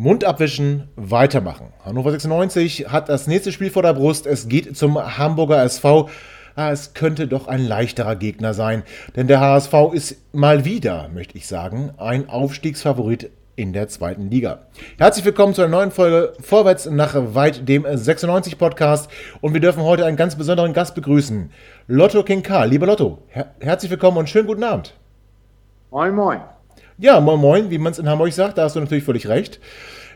Mund abwischen, weitermachen. Hannover 96 hat das nächste Spiel vor der Brust. Es geht zum Hamburger SV. Ah, es könnte doch ein leichterer Gegner sein, denn der HSV ist mal wieder, möchte ich sagen, ein Aufstiegsfavorit in der zweiten Liga. Herzlich willkommen zu einer neuen Folge Vorwärts nach weit dem 96 Podcast und wir dürfen heute einen ganz besonderen Gast begrüßen. Lotto King Karl. Lieber Lotto, her herzlich willkommen und schönen guten Abend. Moin, moin. Ja, moin moin, wie man es in Hamburg sagt, da hast du natürlich völlig recht.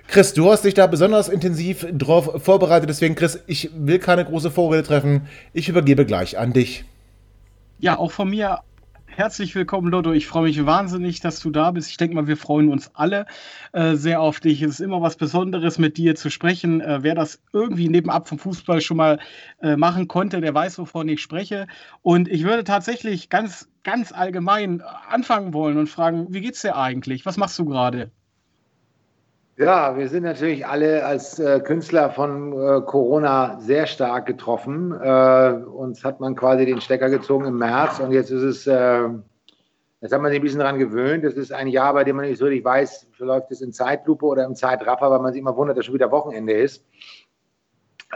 Chris, du hast dich da besonders intensiv drauf vorbereitet, deswegen Chris, ich will keine große Vorrede treffen. Ich übergebe gleich an dich. Ja, auch von mir herzlich willkommen, Lotto. Ich freue mich wahnsinnig, dass du da bist. Ich denke mal, wir freuen uns alle äh, sehr auf dich. Es ist immer was Besonderes, mit dir zu sprechen. Äh, wer das irgendwie nebenab vom Fußball schon mal äh, machen konnte, der weiß, wovon ich spreche. Und ich würde tatsächlich ganz, ganz allgemein anfangen wollen und fragen, wie geht's dir eigentlich? Was machst du gerade? Ja, wir sind natürlich alle als äh, Künstler von äh, Corona sehr stark getroffen. Äh, uns hat man quasi den Stecker gezogen im März und jetzt ist es, äh, jetzt hat man sich ein bisschen daran gewöhnt. Es ist ein Jahr, bei dem man nicht so richtig weiß, verläuft es in Zeitlupe oder im Zeitraffer, weil man sich immer wundert, dass schon wieder Wochenende ist.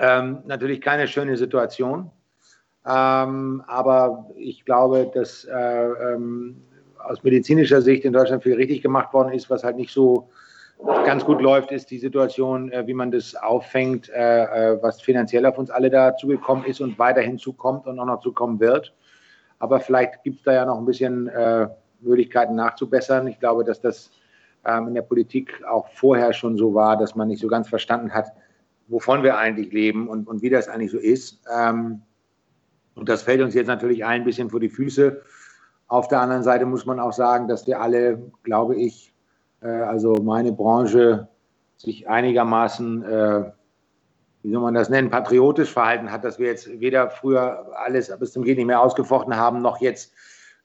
Ähm, natürlich keine schöne Situation. Ähm, aber ich glaube, dass äh, ähm, aus medizinischer Sicht in Deutschland viel richtig gemacht worden ist, was halt nicht so ganz gut läuft, ist die Situation, äh, wie man das auffängt, äh, äh, was finanziell auf uns alle dazugekommen ist und weiterhin zukommt und auch noch zukommen wird. Aber vielleicht gibt es da ja noch ein bisschen Möglichkeiten nachzubessern. Ich glaube, dass das ähm, in der Politik auch vorher schon so war, dass man nicht so ganz verstanden hat, wovon wir eigentlich leben und, und wie das eigentlich so ist. Ähm, und das fällt uns jetzt natürlich ein bisschen vor die Füße. Auf der anderen Seite muss man auch sagen, dass wir alle, glaube ich, also meine Branche sich einigermaßen, äh, wie soll man das nennen, patriotisch verhalten hat, dass wir jetzt weder früher alles bis zum Geht nicht mehr ausgefochten haben, noch jetzt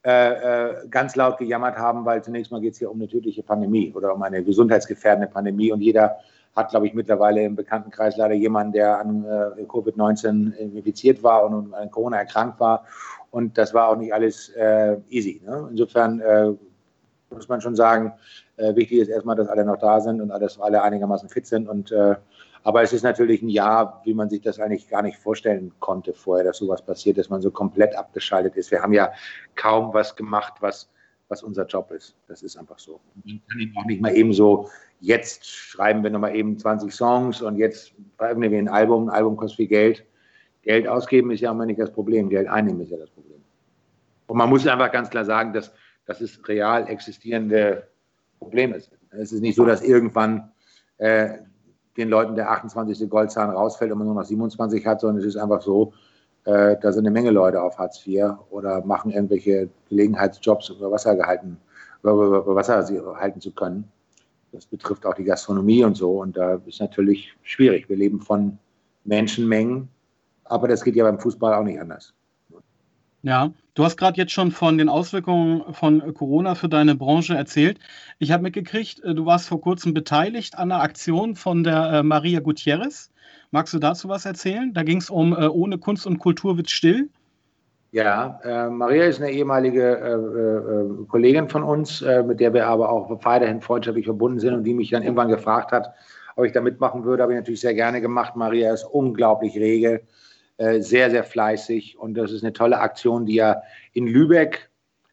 äh, ganz laut gejammert haben, weil zunächst mal geht es hier um eine tödliche Pandemie oder um eine gesundheitsgefährdende Pandemie und jeder hat, glaube ich, mittlerweile im Bekanntenkreis leider jemanden, der an äh, Covid-19 infiziert war und an Corona erkrankt war. Und das war auch nicht alles äh, easy. Ne? Insofern äh, muss man schon sagen, äh, wichtig ist erstmal, dass alle noch da sind und dass alle einigermaßen fit sind. Und, äh, aber es ist natürlich ein Jahr, wie man sich das eigentlich gar nicht vorstellen konnte vorher, dass sowas passiert, dass man so komplett abgeschaltet ist. Wir haben ja kaum was gemacht, was, was unser Job ist. Das ist einfach so. Man kann eben auch nicht mal eben so, jetzt schreiben wir nochmal eben 20 Songs und jetzt veröffentlichen wir ein Album. Ein Album kostet viel Geld. Geld ausgeben ist ja immer nicht das Problem, Geld einnehmen ist ja das Problem. Und man muss einfach ganz klar sagen, dass das ist real existierende Problem ist. Es ist nicht so, dass irgendwann äh, den Leuten der 28. Goldzahn rausfällt und man nur noch 27 hat, sondern es ist einfach so, äh, da sind eine Menge Leute auf Hartz IV oder machen irgendwelche Gelegenheitsjobs, über Wasser gehalten, über, über Wasser halten zu können. Das betrifft auch die Gastronomie und so. Und da ist natürlich schwierig. Wir leben von Menschenmengen, aber das geht ja beim Fußball auch nicht anders. Ja, du hast gerade jetzt schon von den Auswirkungen von Corona für deine Branche erzählt. Ich habe mitgekriegt, äh, du warst vor kurzem beteiligt an einer Aktion von der äh, Maria Gutierrez. Magst du dazu was erzählen? Da ging es um äh, Ohne Kunst und Kultur wird still. Ja, äh, Maria ist eine ehemalige äh, äh, Kollegin von uns, mit der wir aber auch weiterhin freundschaftlich verbunden sind und die mich dann irgendwann gefragt hat, ob ich da mitmachen würde. Habe ich natürlich sehr gerne gemacht. Maria ist unglaublich rege äh, sehr, sehr fleißig. Und das ist eine tolle Aktion, die ja in Lübeck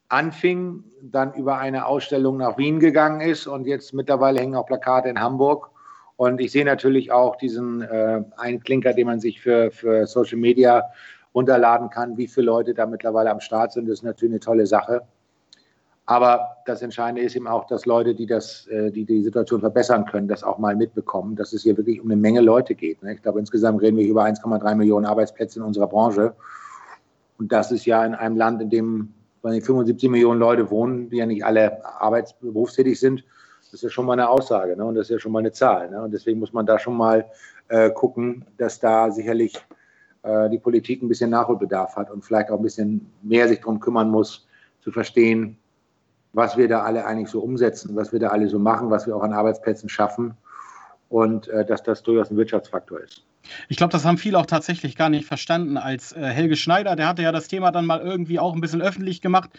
anfing, dann über eine Ausstellung nach Wien gegangen ist und jetzt mittlerweile hängen auch Plakate in Hamburg. Und ich sehe natürlich auch diesen äh, Einklinker, den man sich für, für Social Media runterladen kann, wie viele Leute da mittlerweile am Start sind. Das ist natürlich eine tolle Sache. Aber das Entscheidende ist eben auch, dass Leute, die das, äh, die die Situation verbessern können, das auch mal mitbekommen, dass es hier wirklich um eine Menge Leute geht. Ne? Ich glaube, insgesamt reden wir über 1,3 Millionen Arbeitsplätze in unserer Branche. Und das ist ja in einem Land, in dem weil 75 Millionen Leute wohnen, die ja nicht alle arbeitsberufstätig sind. Das ist ja schon mal eine Aussage ne? und das ist ja schon mal eine Zahl. Ne? Und deswegen muss man da schon mal äh, gucken, dass da sicherlich äh, die Politik ein bisschen Nachholbedarf hat und vielleicht auch ein bisschen mehr sich darum kümmern muss, zu verstehen, was wir da alle eigentlich so umsetzen, was wir da alle so machen, was wir auch an Arbeitsplätzen schaffen und äh, dass das durchaus ein Wirtschaftsfaktor ist. Ich glaube, das haben viele auch tatsächlich gar nicht verstanden. Als äh, Helge Schneider, der hatte ja das Thema dann mal irgendwie auch ein bisschen öffentlich gemacht,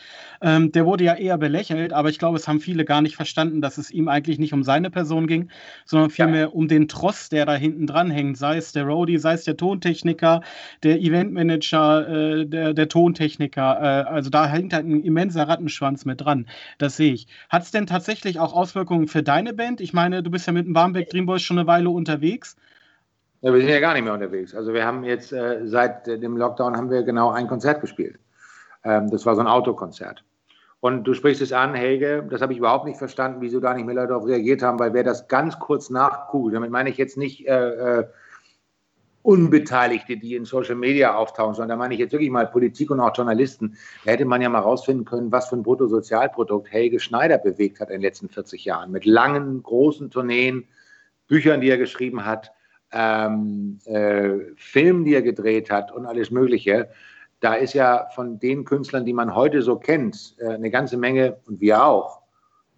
ähm, der wurde ja eher belächelt, aber ich glaube, es haben viele gar nicht verstanden, dass es ihm eigentlich nicht um seine Person ging, sondern vielmehr ja. um den Tross, der da hinten dran hängt, sei es der Roadie, sei es der Tontechniker, der Eventmanager, äh, der, der Tontechniker. Äh, also da hängt halt ein immenser Rattenschwanz mit dran. Das sehe ich. Hat es denn tatsächlich auch Auswirkungen für deine Band? Ich meine, du bist ja mit dem Barmbek Dream Boys schon eine Weile unterwegs. Ja, wir sind ja gar nicht mehr unterwegs. Also wir haben jetzt äh, seit dem Lockdown haben wir genau ein Konzert gespielt. Ähm, das war so ein Autokonzert. Und du sprichst es an, Helge, das habe ich überhaupt nicht verstanden, wieso da nicht mehr Leute darauf reagiert haben, weil wer das ganz kurz nachgoogelt, damit meine ich jetzt nicht äh, äh, Unbeteiligte, die in Social Media auftauchen, sondern da meine ich jetzt wirklich mal Politik und auch Journalisten. Da hätte man ja mal rausfinden können, was für ein Bruttosozialprodukt Helge Schneider bewegt hat in den letzten 40 Jahren. Mit langen, großen Tourneen, Büchern, die er geschrieben hat, ähm, äh, Film, die er gedreht hat und alles Mögliche, da ist ja von den Künstlern, die man heute so kennt, äh, eine ganze Menge, und wir auch,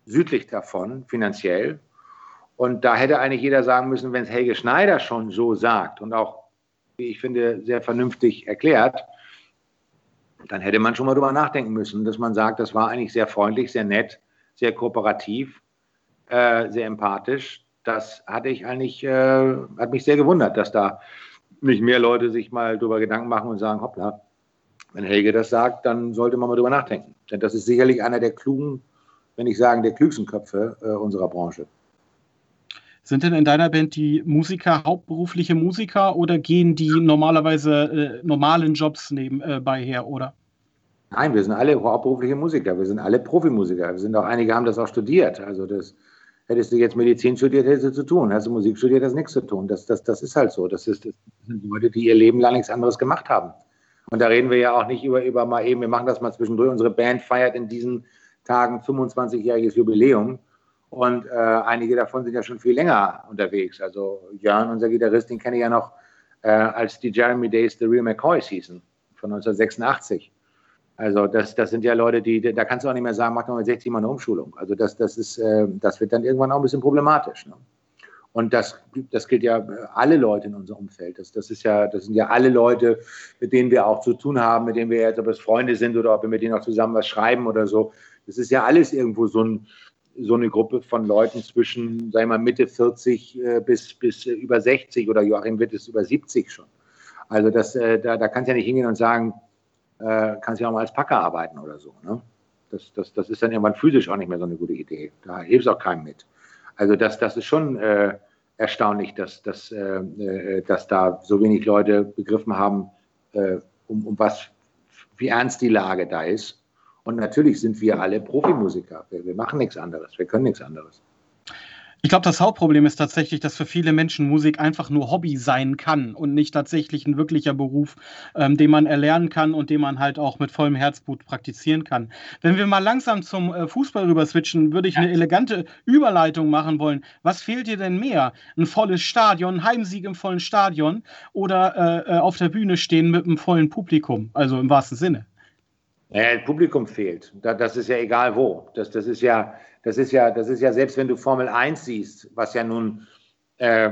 südlich davon, finanziell. Und da hätte eigentlich jeder sagen müssen, wenn es Helge Schneider schon so sagt und auch, wie ich finde, sehr vernünftig erklärt, dann hätte man schon mal drüber nachdenken müssen, dass man sagt, das war eigentlich sehr freundlich, sehr nett, sehr kooperativ, äh, sehr empathisch das hatte ich eigentlich, äh, hat mich sehr gewundert, dass da nicht mehr Leute sich mal darüber Gedanken machen und sagen, hoppla, wenn Helge das sagt, dann sollte man mal drüber nachdenken. Denn das ist sicherlich einer der klugen, wenn ich sagen, der klügsten Köpfe äh, unserer Branche. Sind denn in deiner Band die Musiker hauptberufliche Musiker oder gehen die normalerweise äh, normalen Jobs nebenbei äh, her, oder? Nein, wir sind alle hauptberufliche Musiker, wir sind alle Profimusiker. Wir sind auch, einige haben das auch studiert. Also das, Hättest du jetzt Medizin studiert, hättest du zu tun. Hast du Musik studiert, hast nichts zu tun. Das, das, das ist halt so. Das, ist, das sind Leute, die ihr Leben lang nichts anderes gemacht haben. Und da reden wir ja auch nicht über, über mal eben, wir machen das mal zwischendurch. Unsere Band feiert in diesen Tagen 25-jähriges Jubiläum. Und äh, einige davon sind ja schon viel länger unterwegs. Also Jörn, unser Gitarrist, den kenne ich ja noch äh, als die Jeremy Days The Real McCoy Season von 1986. Also das, das sind ja Leute, die, da kannst du auch nicht mehr sagen, mach doch mal 60 Mal eine Umschulung. Also das, das, ist, äh, das wird dann irgendwann auch ein bisschen problematisch. Ne? Und das, das gilt ja alle Leute in unserem Umfeld. Das, das, ist ja, das sind ja alle Leute, mit denen wir auch zu tun haben, mit denen wir jetzt, ob es Freunde sind oder ob wir mit denen auch zusammen was schreiben oder so. Das ist ja alles irgendwo so, ein, so eine Gruppe von Leuten zwischen, sagen wir mal, Mitte 40 äh, bis, bis äh, über 60 oder Joachim wird es über 70 schon. Also das, da, da kannst du ja nicht hingehen und sagen, äh, kannst ja auch mal als Packer arbeiten oder so. Ne? Das, das, das ist dann irgendwann physisch auch nicht mehr so eine gute Idee. Da hilft auch keinem mit. Also das, das ist schon äh, erstaunlich, dass, dass, äh, äh, dass da so wenig Leute begriffen haben, äh, um, um was, wie ernst die Lage da ist. Und natürlich sind wir alle Profimusiker. Wir, wir machen nichts anderes. Wir können nichts anderes. Ich glaube, das Hauptproblem ist tatsächlich, dass für viele Menschen Musik einfach nur Hobby sein kann und nicht tatsächlich ein wirklicher Beruf, ähm, den man erlernen kann und den man halt auch mit vollem Herzblut praktizieren kann. Wenn wir mal langsam zum äh, Fußball rüber switchen, würde ich eine elegante Überleitung machen wollen. Was fehlt dir denn mehr? Ein volles Stadion, ein Heimsieg im vollen Stadion oder äh, äh auf der Bühne stehen mit einem vollen Publikum? Also im wahrsten Sinne. Naja, Publikum fehlt. Das ist ja egal wo. Das, das ist ja das ist ja, das ist ja selbst wenn du Formel 1 siehst, was ja nun äh,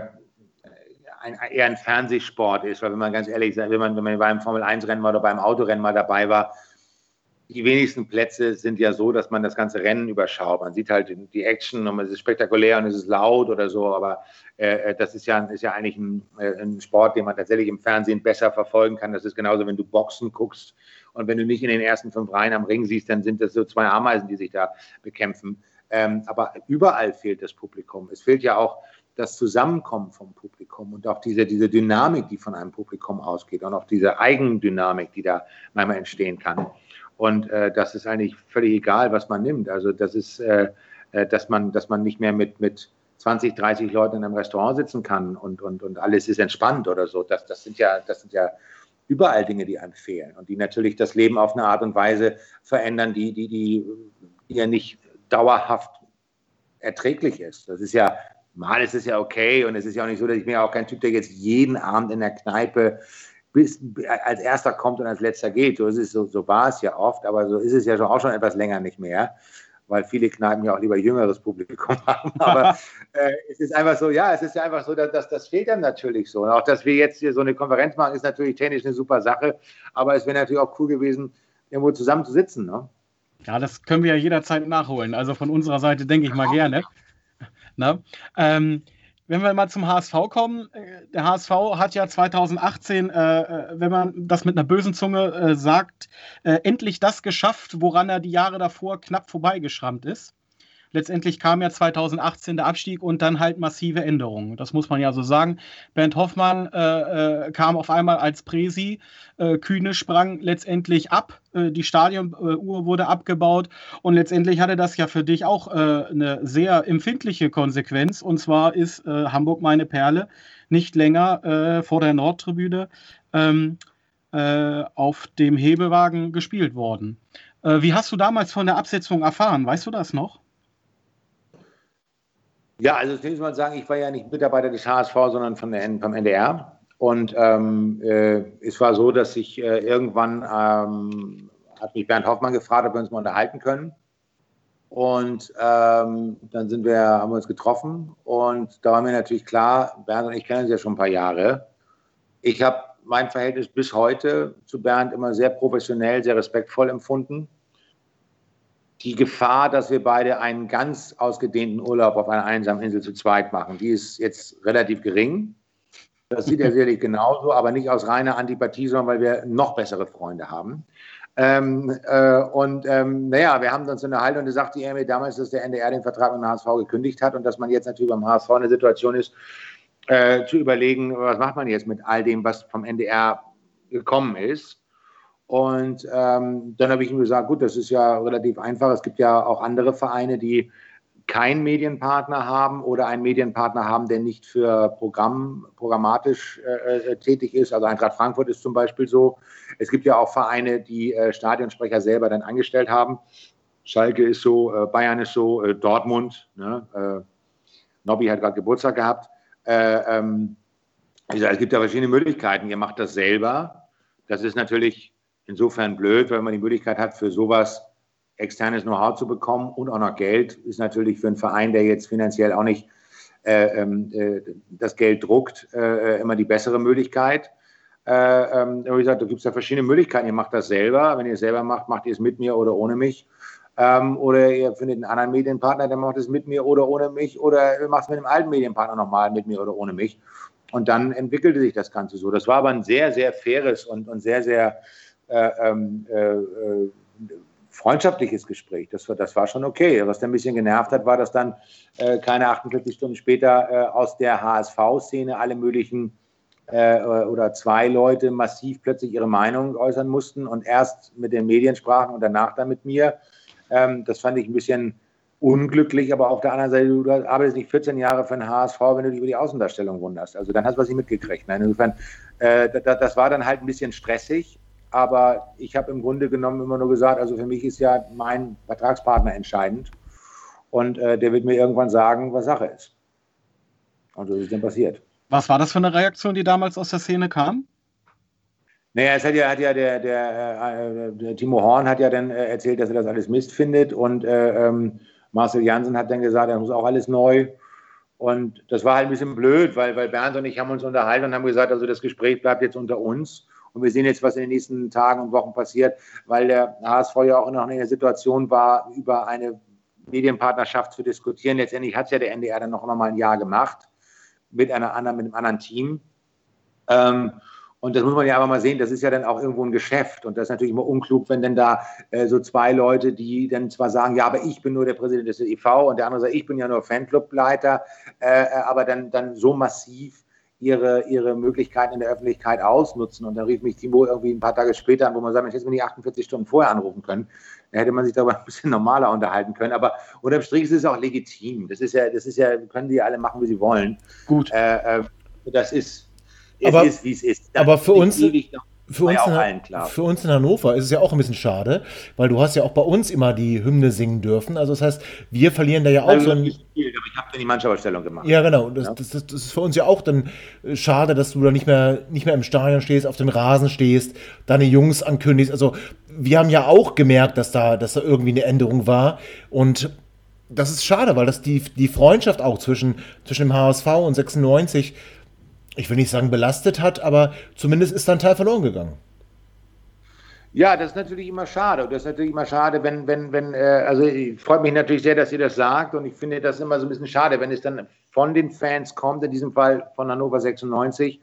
ein, eher ein Fernsehsport ist, weil wenn man ganz ehrlich sagt, wenn man, wenn man beim Formel 1 Rennen mal oder beim Autorennen mal dabei war, die wenigsten Plätze sind ja so, dass man das ganze Rennen überschaut. Man sieht halt die Action und es ist spektakulär und es ist laut oder so, aber äh, das ist ja, ist ja eigentlich ein, äh, ein, Sport, den man tatsächlich im Fernsehen besser verfolgen kann. Das ist genauso, wenn du Boxen guckst und wenn du nicht in den ersten fünf Reihen am Ring siehst, dann sind das so zwei Ameisen, die sich da bekämpfen. Ähm, aber überall fehlt das Publikum. Es fehlt ja auch das Zusammenkommen vom Publikum und auch diese, diese Dynamik, die von einem Publikum ausgeht und auch diese Eigendynamik, die da manchmal entstehen kann. Und äh, das ist eigentlich völlig egal, was man nimmt. Also das ist, äh, äh dass, man, dass man nicht mehr mit, mit 20, 30 Leuten in einem Restaurant sitzen kann und, und, und alles ist entspannt oder so. Das, das, sind, ja, das sind ja überall Dinge, die einem fehlen und die natürlich das Leben auf eine Art und Weise verändern, die, die, die, die ja nicht dauerhaft erträglich ist. Das ist ja, mal ist es ja okay und es ist ja auch nicht so, dass ich mir auch kein Typ, der jetzt jeden Abend in der Kneipe bis, als erster kommt und als letzter geht. So, ist es, so, so war es ja oft, aber so ist es ja schon, auch schon etwas länger nicht mehr, weil viele Kneipen ja auch lieber jüngeres Publikum haben. Aber äh, es ist einfach so, ja, es ist ja einfach so, dass, dass das fehlt dann natürlich so. Und auch, dass wir jetzt hier so eine Konferenz machen, ist natürlich technisch eine super Sache, aber es wäre natürlich auch cool gewesen, irgendwo zusammen zu sitzen. Ne? Ja, das können wir ja jederzeit nachholen. Also von unserer Seite denke ich mal gerne. Na? Ähm, wenn wir mal zum HSV kommen, äh, der HSV hat ja 2018, äh, äh, wenn man das mit einer bösen Zunge äh, sagt, äh, endlich das geschafft, woran er die Jahre davor knapp vorbeigeschrammt ist. Letztendlich kam ja 2018 der Abstieg und dann halt massive Änderungen. Das muss man ja so sagen. Bernd Hoffmann äh, äh, kam auf einmal als Presi. Äh, Kühne sprang letztendlich ab. Äh, die Stadionuhr wurde abgebaut. Und letztendlich hatte das ja für dich auch äh, eine sehr empfindliche Konsequenz. Und zwar ist äh, Hamburg meine Perle nicht länger vor der Nordtribüne ähm, auf dem Hebewagen gespielt worden. Wie hast du damals von der Absetzung erfahren? Weißt du das noch? Ja, also zunächst mal sagen, ich war ja nicht Mitarbeiter des HSV, sondern von der, vom NDR. Und ähm, äh, es war so, dass ich äh, irgendwann ähm, hat mich Bernd Hoffmann gefragt, ob wir uns mal unterhalten können. Und ähm, dann sind wir, haben wir uns getroffen und da war mir natürlich klar, Bernd und ich kennen uns ja schon ein paar Jahre. Ich habe mein Verhältnis bis heute zu Bernd immer sehr professionell, sehr respektvoll empfunden die Gefahr, dass wir beide einen ganz ausgedehnten Urlaub auf einer einsamen Insel zu zweit machen, die ist jetzt relativ gering. Das sieht er sicherlich genauso, aber nicht aus reiner Antipathie, sondern weil wir noch bessere Freunde haben. Ähm, äh, und ähm, naja, wir haben uns unterhalten und er sagte er mir damals, dass der NDR den Vertrag mit dem HSV gekündigt hat und dass man jetzt natürlich beim HSV in der Situation ist, äh, zu überlegen, was macht man jetzt mit all dem, was vom NDR gekommen ist. Und ähm, dann habe ich ihm gesagt, gut, das ist ja relativ einfach. Es gibt ja auch andere Vereine, die keinen Medienpartner haben oder einen Medienpartner haben, der nicht für Programm, programmatisch äh, äh, tätig ist. Also Eintracht Frankfurt ist zum Beispiel so. Es gibt ja auch Vereine, die äh, Stadionsprecher selber dann angestellt haben. Schalke ist so, äh, Bayern ist so, äh, Dortmund. Ne? Äh, Nobby hat gerade Geburtstag gehabt. Ähm, es gibt ja verschiedene Möglichkeiten. Ihr macht das selber. Das ist natürlich insofern blöd, weil man die Möglichkeit hat, für sowas externes Know-how zu bekommen und auch noch Geld, ist natürlich für einen Verein, der jetzt finanziell auch nicht äh, ähm, äh, das Geld druckt, äh, immer die bessere Möglichkeit. Äh, ähm, wie gesagt, da gibt es ja verschiedene Möglichkeiten. Ihr macht das selber. Wenn ihr es selber macht, macht ihr es mit mir oder ohne mich. Ähm, oder ihr findet einen anderen Medienpartner, der macht es mit mir oder ohne mich. Oder ihr macht es mit einem alten Medienpartner nochmal mit mir oder ohne mich. Und dann entwickelte sich das Ganze so. Das war aber ein sehr, sehr faires und, und sehr, sehr äh, ähm, äh, äh, freundschaftliches Gespräch. Das war, das war schon okay. Was dann ein bisschen genervt hat, war, dass dann äh, keine 48 Stunden später äh, aus der HSV-Szene alle möglichen äh, oder zwei Leute massiv plötzlich ihre Meinung äußern mussten und erst mit den Medien sprachen und danach dann mit mir. Ähm, das fand ich ein bisschen unglücklich, aber auf der anderen Seite, du arbeitest nicht 14 Jahre für den HSV, wenn du dich über die Außendarstellung wunderst. Also dann hast du was nicht mitgekriegt. Nein, insofern, das war dann halt ein bisschen stressig aber ich habe im Grunde genommen immer nur gesagt, also für mich ist ja mein Vertragspartner entscheidend. Und äh, der wird mir irgendwann sagen, was Sache ist. Und so ist dann passiert. Was war das für eine Reaktion, die damals aus der Szene kam? Naja, es hat ja, hat ja der, der, äh, der Timo Horn hat ja dann äh, erzählt, dass er das alles Mist findet. Und äh, ähm, Marcel Janssen hat dann gesagt, er muss auch alles neu. Und das war halt ein bisschen blöd, weil, weil Bernd und ich haben uns unterhalten und haben gesagt, also das Gespräch bleibt jetzt unter uns. Und wir sehen jetzt, was in den nächsten Tagen und Wochen passiert, weil der HSV ja auch noch in der Situation war, über eine Medienpartnerschaft zu diskutieren. Letztendlich hat es ja der NDR dann noch mal ein Jahr gemacht mit einer anderen, mit einem anderen Team. Ähm, und das muss man ja aber mal sehen, das ist ja dann auch irgendwo ein Geschäft. Und das ist natürlich immer unklug, wenn dann da äh, so zwei Leute, die dann zwar sagen, ja, aber ich bin nur der Präsident des EV und der andere sagt, ich bin ja nur Fanclubleiter, äh, äh, aber dann, dann so massiv ihre, ihre Möglichkeiten in der Öffentlichkeit ausnutzen. Und dann rief mich Timo irgendwie ein paar Tage später an, wo man sagt, ich hätte mir die 48 Stunden vorher anrufen können. Da hätte man sich darüber ein bisschen normaler unterhalten können. Aber unterm Strich ist es auch legitim. Das ist ja, das ist ja, können die alle machen, wie sie wollen. Gut. Äh, äh, das ist, es aber, ist, wie es ist. Das aber für uns, für uns, in, für uns in Hannover ist es ja auch ein bisschen schade, weil du hast ja auch bei uns immer die Hymne singen dürfen. Also das heißt, wir verlieren da ja auch also so ein... Ich habe dann die Mannschaftsausstellung gemacht. Ja, genau. Das, ja. Das, das, das, ist für uns ja auch dann äh, schade, dass du da nicht mehr, nicht mehr im Stadion stehst, auf dem Rasen stehst, deine Jungs ankündigst. Also wir haben ja auch gemerkt, dass da, dass da irgendwie eine Änderung war. Und das ist schade, weil das die, die Freundschaft auch zwischen, zwischen dem HSV und 96 ich will nicht sagen belastet hat, aber zumindest ist da ein Teil verloren gegangen. Ja, das ist natürlich immer schade. Das ist natürlich immer schade, wenn, wenn, wenn, äh, also freut mich natürlich sehr, dass ihr das sagt. Und ich finde das immer so ein bisschen schade, wenn es dann von den Fans kommt, in diesem Fall von Hannover 96,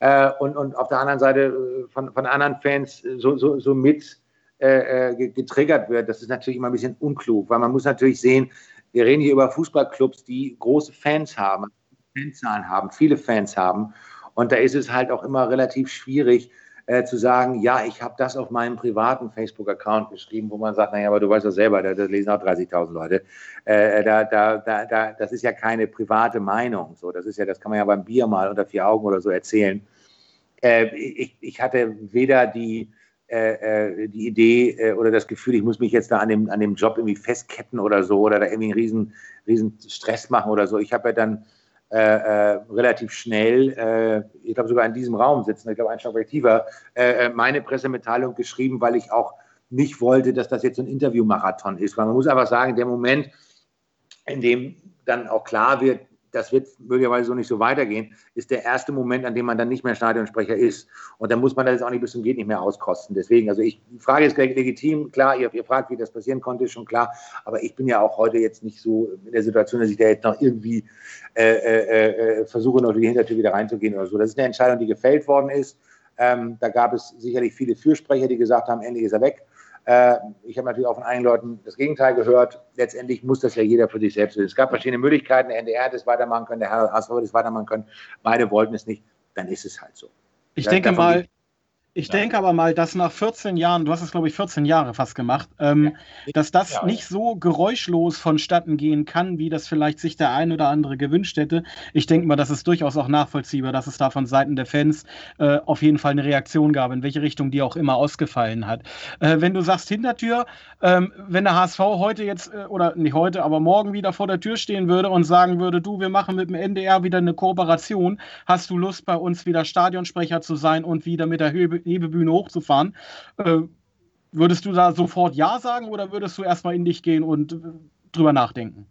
äh, und, und auf der anderen Seite äh, von, von anderen Fans so, so, so mit äh, äh getriggert wird. Das ist natürlich immer ein bisschen unklug, weil man muss natürlich sehen, wir reden hier über Fußballclubs, die große Fans haben. Fanzahlen haben, viele Fans haben. Und da ist es halt auch immer relativ schwierig äh, zu sagen, ja, ich habe das auf meinem privaten Facebook-Account geschrieben, wo man sagt, naja, aber du weißt doch selber, da, da lesen auch 30.000 Leute. Äh, da, da, da, da, das ist ja keine private Meinung. So, das ist ja, das kann man ja beim Bier mal unter vier Augen oder so erzählen. Äh, ich, ich hatte weder die, äh, äh, die Idee äh, oder das Gefühl, ich muss mich jetzt da an dem, an dem Job irgendwie festketten oder so oder da irgendwie einen riesen, riesen Stress machen oder so. Ich habe ja dann äh, äh, relativ schnell, äh, ich glaube sogar in diesem Raum sitzen, ich glaube ein Stockwerk tiefer, äh, meine Pressemitteilung geschrieben, weil ich auch nicht wollte, dass das jetzt ein Interviewmarathon ist. Weil man muss einfach sagen, der Moment, in dem dann auch klar wird, das wird möglicherweise so nicht so weitergehen, ist der erste Moment, an dem man dann nicht mehr Stadionsprecher ist. Und dann muss man das auch nicht bis zum Geht nicht mehr auskosten. Deswegen, also ich die Frage ist legitim, klar, ihr, ihr fragt, wie das passieren konnte, ist schon klar. Aber ich bin ja auch heute jetzt nicht so in der Situation, dass ich da jetzt noch irgendwie äh, äh, äh versuche, noch durch die Hintertür wieder reinzugehen oder so. Das ist eine Entscheidung, die gefällt worden ist. Ähm, da gab es sicherlich viele Fürsprecher, die gesagt haben, endlich ist er weg. Äh, ich habe natürlich auch von einigen Leuten das Gegenteil gehört. Letztendlich muss das ja jeder für sich selbst wissen. Es gab verschiedene Möglichkeiten. Der NDR hätte es weitermachen können, der Herr HSV hätte es weitermachen können. Beide wollten es nicht. Dann ist es halt so. Ich denke mal, ich ja. denke aber mal, dass nach 14 Jahren, du hast es glaube ich 14 Jahre fast gemacht, ähm, ja. dass das ja, nicht so geräuschlos vonstatten gehen kann, wie das vielleicht sich der ein oder andere gewünscht hätte. Ich denke mal, das ist durchaus auch nachvollziehbar, dass es da von Seiten der Fans äh, auf jeden Fall eine Reaktion gab, in welche Richtung die auch immer ausgefallen hat. Äh, wenn du sagst Hintertür, ähm, wenn der HSV heute jetzt, äh, oder nicht heute, aber morgen wieder vor der Tür stehen würde und sagen würde, du, wir machen mit dem NDR wieder eine Kooperation, hast du Lust bei uns wieder Stadionsprecher zu sein und wieder mit der Höhe Hebebühne hochzufahren. Äh, würdest du da sofort Ja sagen oder würdest du erstmal in dich gehen und äh, drüber nachdenken?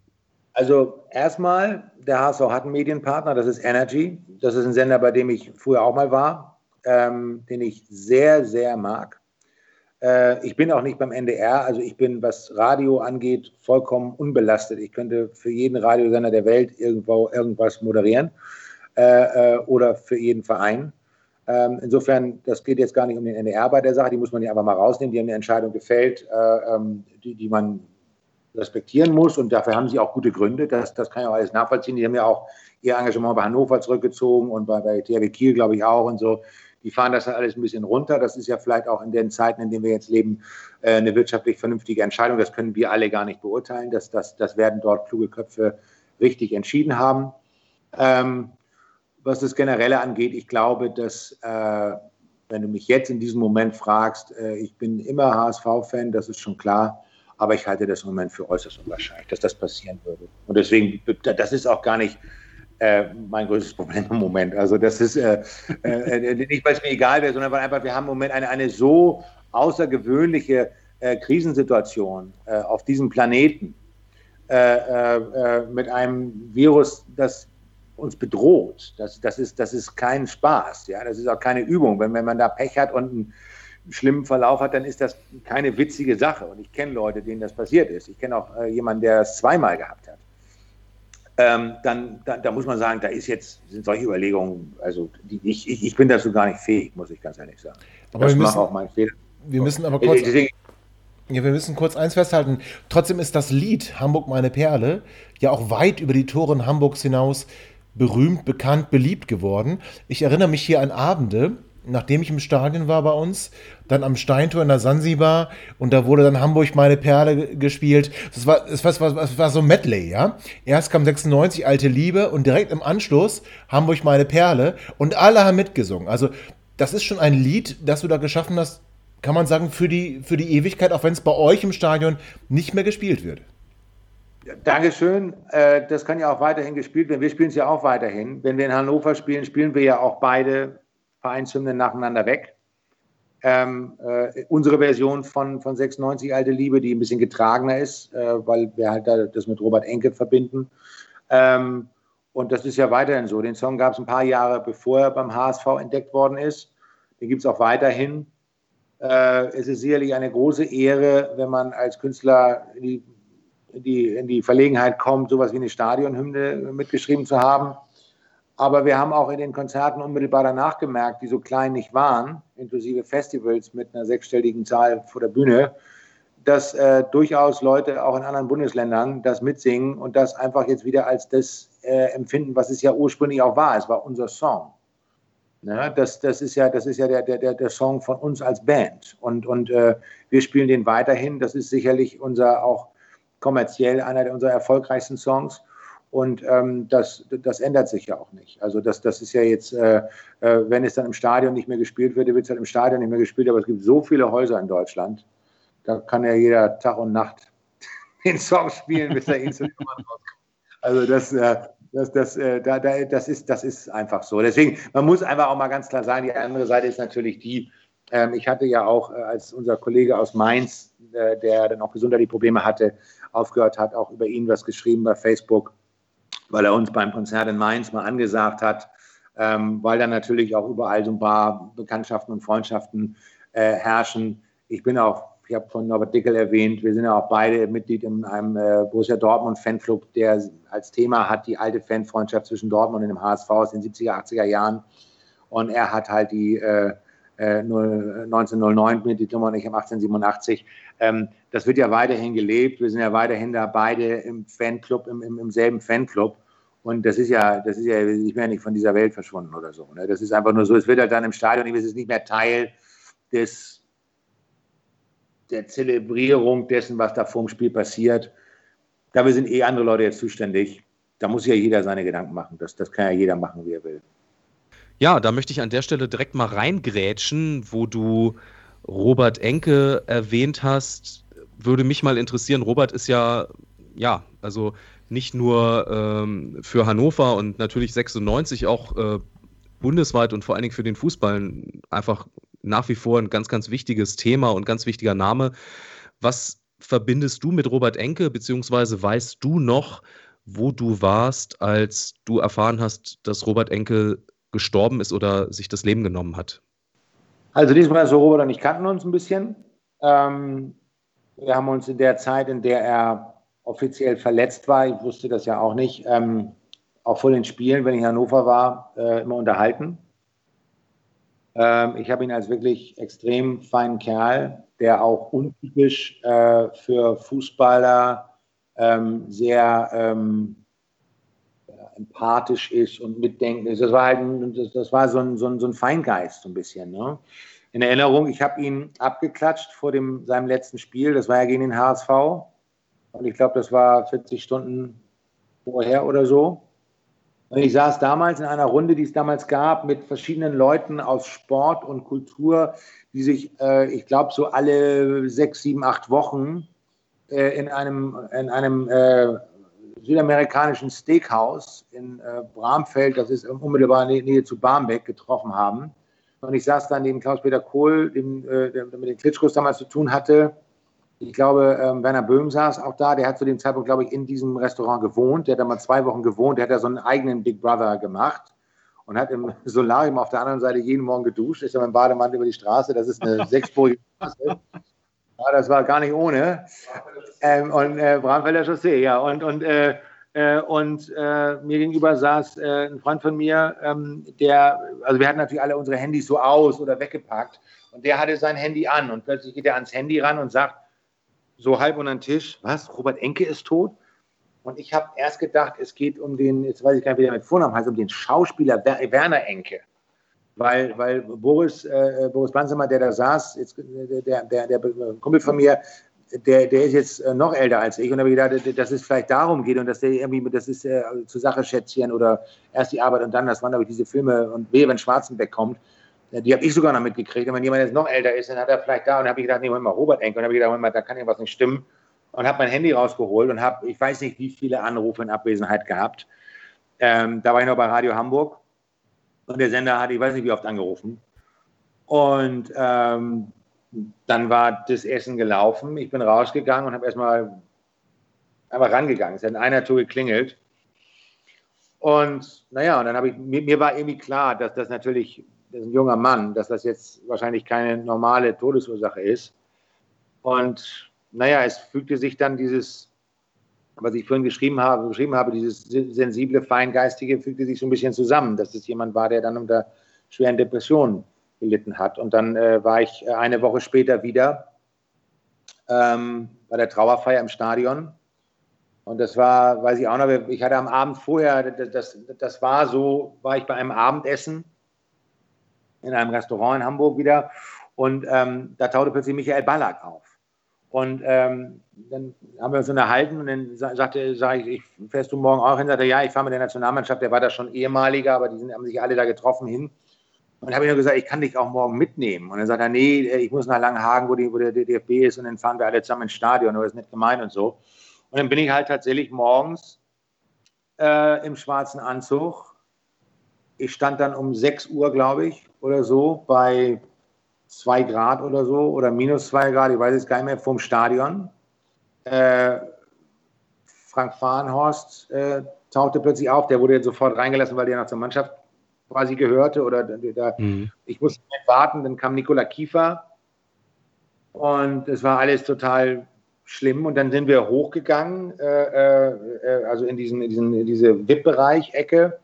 Also erstmal, der HSV hat einen Medienpartner, das ist Energy. Das ist ein Sender, bei dem ich früher auch mal war, ähm, den ich sehr, sehr mag. Äh, ich bin auch nicht beim NDR, also ich bin, was Radio angeht, vollkommen unbelastet. Ich könnte für jeden Radiosender der Welt irgendwo irgendwas moderieren äh, äh, oder für jeden Verein. Ähm, insofern, das geht jetzt gar nicht um den NDR bei der Sache, die muss man ja einfach mal rausnehmen. Die haben eine Entscheidung gefällt, äh, ähm, die, die man respektieren muss und dafür haben sie auch gute Gründe. Das, das kann ich auch alles nachvollziehen. Die haben ja auch ihr Engagement bei Hannover zurückgezogen und bei, bei THW Kiel, glaube ich, auch und so. Die fahren das halt alles ein bisschen runter. Das ist ja vielleicht auch in den Zeiten, in denen wir jetzt leben, äh, eine wirtschaftlich vernünftige Entscheidung. Das können wir alle gar nicht beurteilen. Das, das, das werden dort kluge Köpfe richtig entschieden haben. Ähm, was das Generelle angeht, ich glaube, dass, äh, wenn du mich jetzt in diesem Moment fragst, äh, ich bin immer HSV-Fan, das ist schon klar, aber ich halte das im Moment für äußerst unwahrscheinlich, dass das passieren würde. Und deswegen, das ist auch gar nicht äh, mein größtes Problem im Moment. Also das ist äh, äh, nicht, weil es mir egal wäre, sondern weil einfach wir haben im Moment eine, eine so außergewöhnliche äh, Krisensituation auf diesem Planeten mit einem Virus, das uns bedroht. Das, das, ist, das ist kein Spaß, ja, das ist auch keine Übung. Wenn, wenn man da Pech hat und einen schlimmen Verlauf hat, dann ist das keine witzige Sache. Und ich kenne Leute, denen das passiert ist. Ich kenne auch äh, jemanden, der es zweimal gehabt hat. Ähm, dann, da, da, muss man sagen, da ist jetzt, sind solche Überlegungen, also die, ich, ich, ich bin dazu gar nicht fähig, muss ich ganz ehrlich sagen. Aber das wir müssen, auch mein Fehler. Wir müssen aber kurz. Deswegen, ja, wir müssen kurz eins festhalten. Trotzdem ist das Lied Hamburg meine Perle ja auch weit über die Toren Hamburgs hinaus berühmt, bekannt, beliebt geworden. Ich erinnere mich hier an Abende, nachdem ich im Stadion war bei uns, dann am Steintor in der Sansibar und da wurde dann Hamburg meine Perle gespielt. Das war, das war, das war, so Medley, ja. Erst kam 96 Alte Liebe und direkt im Anschluss Hamburg meine Perle und alle haben mitgesungen. Also das ist schon ein Lied, das du da geschaffen hast, kann man sagen, für die, für die Ewigkeit, auch wenn es bei euch im Stadion nicht mehr gespielt wird. Dankeschön. Äh, das kann ja auch weiterhin gespielt werden. Wir spielen es ja auch weiterhin. Wenn wir in Hannover spielen, spielen wir ja auch beide Vereinshymnen nacheinander weg. Ähm, äh, unsere Version von, von 96 Alte Liebe, die ein bisschen getragener ist, äh, weil wir halt da das mit Robert Enke verbinden. Ähm, und das ist ja weiterhin so. Den Song gab es ein paar Jahre, bevor er beim HSV entdeckt worden ist. Den gibt es auch weiterhin. Äh, es ist sicherlich eine große Ehre, wenn man als Künstler in die, die, in die Verlegenheit kommt, sowas wie eine Stadionhymne mitgeschrieben zu haben. Aber wir haben auch in den Konzerten unmittelbar danach gemerkt, die so klein nicht waren, inklusive Festivals mit einer sechsstelligen Zahl vor der Bühne, dass äh, durchaus Leute auch in anderen Bundesländern das mitsingen und das einfach jetzt wieder als das äh, empfinden, was es ja ursprünglich auch war. Es war unser Song. Ne? Das, das ist ja, das ist ja der, der, der Song von uns als Band. Und, und äh, wir spielen den weiterhin. Das ist sicherlich unser auch kommerziell einer unserer erfolgreichsten Songs. Und ähm, das, das ändert sich ja auch nicht. Also das, das ist ja jetzt, äh, äh, wenn es dann im Stadion nicht mehr gespielt wird, wird es halt im Stadion nicht mehr gespielt. Aber es gibt so viele Häuser in Deutschland, da kann ja jeder Tag und Nacht den Song spielen, bis er ihn zu rauskommt. Also das, äh, das, das, äh, da, da, das, ist, das ist einfach so. Deswegen, man muss einfach auch mal ganz klar sagen, die andere Seite ist natürlich die, ähm, ich hatte ja auch, äh, als unser Kollege aus Mainz, äh, der dann auch gesundheitliche Probleme hatte, aufgehört hat, auch über ihn was geschrieben bei Facebook, weil er uns beim Konzert in Mainz mal angesagt hat, ähm, weil dann natürlich auch überall so ein paar Bekanntschaften und Freundschaften äh, herrschen. Ich bin auch ich habe von Norbert Dickel erwähnt, wir sind ja auch beide Mitglied in einem äh, Borussia Dortmund Fanclub, der als Thema hat die alte Fanfreundschaft zwischen Dortmund und dem HSV aus den 70er, 80er Jahren. Und er hat halt die äh, 1909 äh, mit die Nummer und ich habe 1887. Ähm, das wird ja weiterhin gelebt. Wir sind ja weiterhin da beide im Fanclub, im, im, im selben Fanclub. Und das ist ja, das ist ja, ich bin ja nicht von dieser Welt verschwunden oder so. Ne? Das ist einfach nur so, es wird halt dann im Stadion, es ist nicht mehr Teil des der Zelebrierung dessen, was da vor dem Spiel passiert. Dabei sind eh andere Leute jetzt zuständig. Da muss ja jeder seine Gedanken machen. Das, das kann ja jeder machen, wie er will. Ja, da möchte ich an der Stelle direkt mal reingrätschen, wo du Robert Enke erwähnt hast. Würde mich mal interessieren, Robert ist ja, ja, also nicht nur ähm, für Hannover und natürlich 96 auch äh, bundesweit und vor allen Dingen für den Fußball einfach nach wie vor ein ganz, ganz wichtiges Thema und ganz wichtiger Name. Was verbindest du mit Robert Enke, beziehungsweise weißt du noch, wo du warst, als du erfahren hast, dass Robert Enke gestorben ist oder sich das Leben genommen hat? Also diesmal so, Robert und ich kannten uns ein bisschen. Ähm, wir haben uns in der Zeit, in der er offiziell verletzt war, ich wusste das ja auch nicht, ähm, auch vor den Spielen, wenn ich in Hannover war, äh, immer unterhalten. Ähm, ich habe ihn als wirklich extrem feinen Kerl, der auch untypisch äh, für Fußballer ähm, sehr ähm, empathisch ist und mitdenken ist. Das war halt ein, das war so ein, so, ein, so ein Feingeist so ein bisschen. Ne? In Erinnerung, ich habe ihn abgeklatscht vor dem, seinem letzten Spiel. Das war ja gegen den HSV. Und ich glaube, das war 40 Stunden vorher oder so. Und ich saß damals in einer Runde, die es damals gab, mit verschiedenen Leuten aus Sport und Kultur, die sich, äh, ich glaube, so alle sechs, sieben, acht Wochen äh, in einem, in einem äh, südamerikanischen Steakhouse in äh, Bramfeld, das ist unmittelbar in der Nähe zu Barmbek, getroffen haben. Und ich saß dann neben Klaus-Peter Kohl, dem, äh, der mit den Klitschkos damals zu tun hatte, ich glaube, ähm, Werner Böhm saß auch da. Der hat zu dem Zeitpunkt, glaube ich, in diesem Restaurant gewohnt. Der hat da mal zwei Wochen gewohnt. Der hat da so einen eigenen Big Brother gemacht und hat im Solarium auf der anderen Seite jeden Morgen geduscht. Ist ja mein Bademantel über die Straße. Das ist eine sechsspurige Straße. Ja, das war gar nicht ohne. Ähm, und äh, Bramfelder Chaussee, ja. Und, und, äh, äh, und äh, mir gegenüber saß äh, ein Freund von mir, ähm, der, also wir hatten natürlich alle unsere Handys so aus oder weggepackt. Und der hatte sein Handy an. Und plötzlich geht er ans Handy ran und sagt, so halb unter den Tisch, was, Robert Enke ist tot? Und ich habe erst gedacht, es geht um den, jetzt weiß ich gar nicht, wie der mit Vornamen heißt, um den Schauspieler Werner Enke. Weil, weil Boris, äh, Boris Bansemer, der da saß, jetzt, der, der, der Kumpel von mir, der, der ist jetzt äh, noch älter als ich und habe gedacht, dass es vielleicht darum geht und dass der irgendwie, das ist äh, zur Sache schätzieren oder erst die Arbeit und dann, das waren, glaube ich, diese Filme und wehe, wenn Schwarzenbeck kommt. Die habe ich sogar noch mitgekriegt. Und wenn jemand jetzt noch älter ist, dann hat er vielleicht da und habe ich gedacht, nee, mal Robert Enke. Und habe ich gedacht, mal, da kann irgendwas nicht stimmen. Und habe mein Handy rausgeholt und habe, ich weiß nicht, wie viele Anrufe in Abwesenheit gehabt. Ähm, da war ich noch bei Radio Hamburg und der Sender hat, ich weiß nicht, wie oft angerufen. Und ähm, dann war das Essen gelaufen. Ich bin rausgegangen und habe erstmal einfach rangegangen. Es hat in einer Tour geklingelt. Und naja, und dann habe ich, mir, mir, war irgendwie klar, dass das natürlich, das ist ein junger Mann, dass das jetzt wahrscheinlich keine normale Todesursache ist. Und naja, es fügte sich dann dieses, was ich vorhin geschrieben habe, geschrieben habe, dieses sensible, feingeistige, fügte sich so ein bisschen zusammen, dass es jemand war, der dann unter schweren Depressionen gelitten hat. Und dann äh, war ich äh, eine Woche später wieder ähm, bei der Trauerfeier im Stadion. Und das war, weiß ich auch noch, ich hatte am Abend vorher, das, das, war so, war ich bei einem Abendessen in einem Restaurant in Hamburg wieder und ähm, da tauchte plötzlich Michael Ballack auf. Und ähm, dann haben wir uns unterhalten und dann sagte, sag ich, fährst du morgen auch hin? Sagte, ja, ich fahre mit der Nationalmannschaft, der war da schon ehemaliger, aber die sind, haben sich alle da getroffen hin. Und habe ich nur gesagt, ich kann dich auch morgen mitnehmen. Und dann sagt er, nee, ich muss nach Langenhagen, wo, die, wo der DFB ist, und dann fahren wir alle zusammen ins Stadion, aber ist nicht gemeint und so. Und dann bin ich halt tatsächlich morgens äh, im schwarzen Anzug. Ich stand dann um 6 Uhr, glaube ich, oder so, bei zwei Grad oder so oder minus zwei Grad, ich weiß es gar nicht mehr, vom Stadion. Äh, Frank Fahrenhorst äh, tauchte plötzlich auf, der wurde jetzt sofort reingelassen, weil der noch zur Mannschaft quasi gehörte oder da, mhm. ich musste warten, dann kam Nikola Kiefer. Und es war alles total schlimm. Und dann sind wir hochgegangen, äh, äh, also in, diesen, in, diesen, in diese VIP-Bereich-Ecke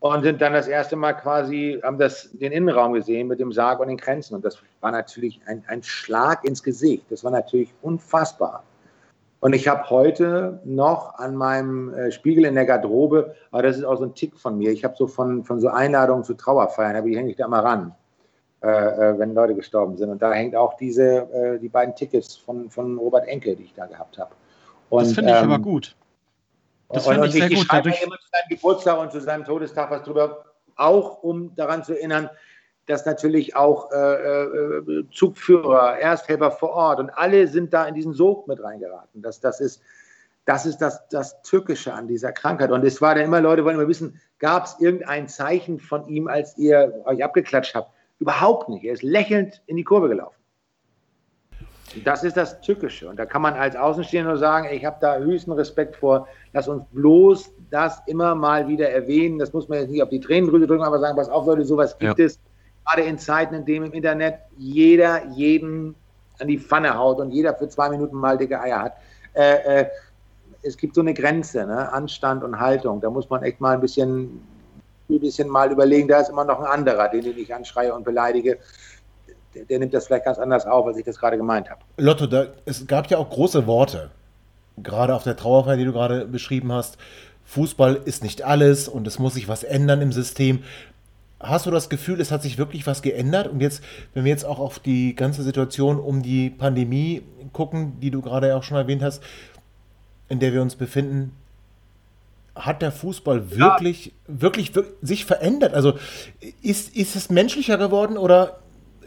und sind dann das erste Mal quasi, haben das, den Innenraum gesehen mit dem Sarg und den Kränzen. Und das war natürlich ein, ein Schlag ins Gesicht. Das war natürlich unfassbar. Und ich habe heute noch an meinem äh, Spiegel in der Garderobe, aber das ist auch so ein Tick von mir, ich habe so von, von so Einladungen zu Trauerfeiern, aber die hänge ich da mal ran, äh, äh, wenn Leute gestorben sind. Und da hängt auch diese, äh, die beiden Tickets von, von Robert Enke, die ich da gehabt habe. Das finde ich ähm, aber gut. Das und, ich, ich, ich schreibe dadurch... immer zu seinem Geburtstag und zu seinem Todestag was drüber, auch um daran zu erinnern, dass natürlich auch äh, äh, Zugführer, Ersthelfer vor Ort und alle sind da in diesen Sog mit reingeraten. Das, das ist, das, ist das, das Tückische an dieser Krankheit. Und es war dann immer, Leute wollen immer wissen, gab es irgendein Zeichen von ihm, als ihr euch abgeklatscht habt? Überhaupt nicht. Er ist lächelnd in die Kurve gelaufen. Das ist das Tückische. Und da kann man als Außenstehender nur sagen, ich habe da höchsten Respekt vor. Lass uns bloß das immer mal wieder erwähnen. Das muss man jetzt nicht auf die Tränendrüse drücken, aber sagen, pass auf, Leute, sowas gibt ja. es. Gerade in Zeiten, in denen im Internet jeder jeden an die Pfanne haut und jeder für zwei Minuten mal dicke Eier hat. Äh, äh, es gibt so eine Grenze, ne? Anstand und Haltung. Da muss man echt mal ein bisschen, ein bisschen mal überlegen. Da ist immer noch ein anderer, den ich anschreie und beleidige der, nimmt das vielleicht ganz anders auf, als ich das gerade gemeint habe. Lotto, da, es gab ja auch große Worte, gerade auf der Trauerfeier, die du gerade beschrieben hast. Fußball ist nicht alles und es muss sich was ändern im System. Hast du das Gefühl, es hat sich wirklich was geändert? Und jetzt, wenn wir jetzt auch auf die ganze Situation um die Pandemie gucken, die du gerade auch schon erwähnt hast, in der wir uns befinden, hat der Fußball wirklich, ja. wirklich, wirklich sich verändert? Also ist, ist es menschlicher geworden oder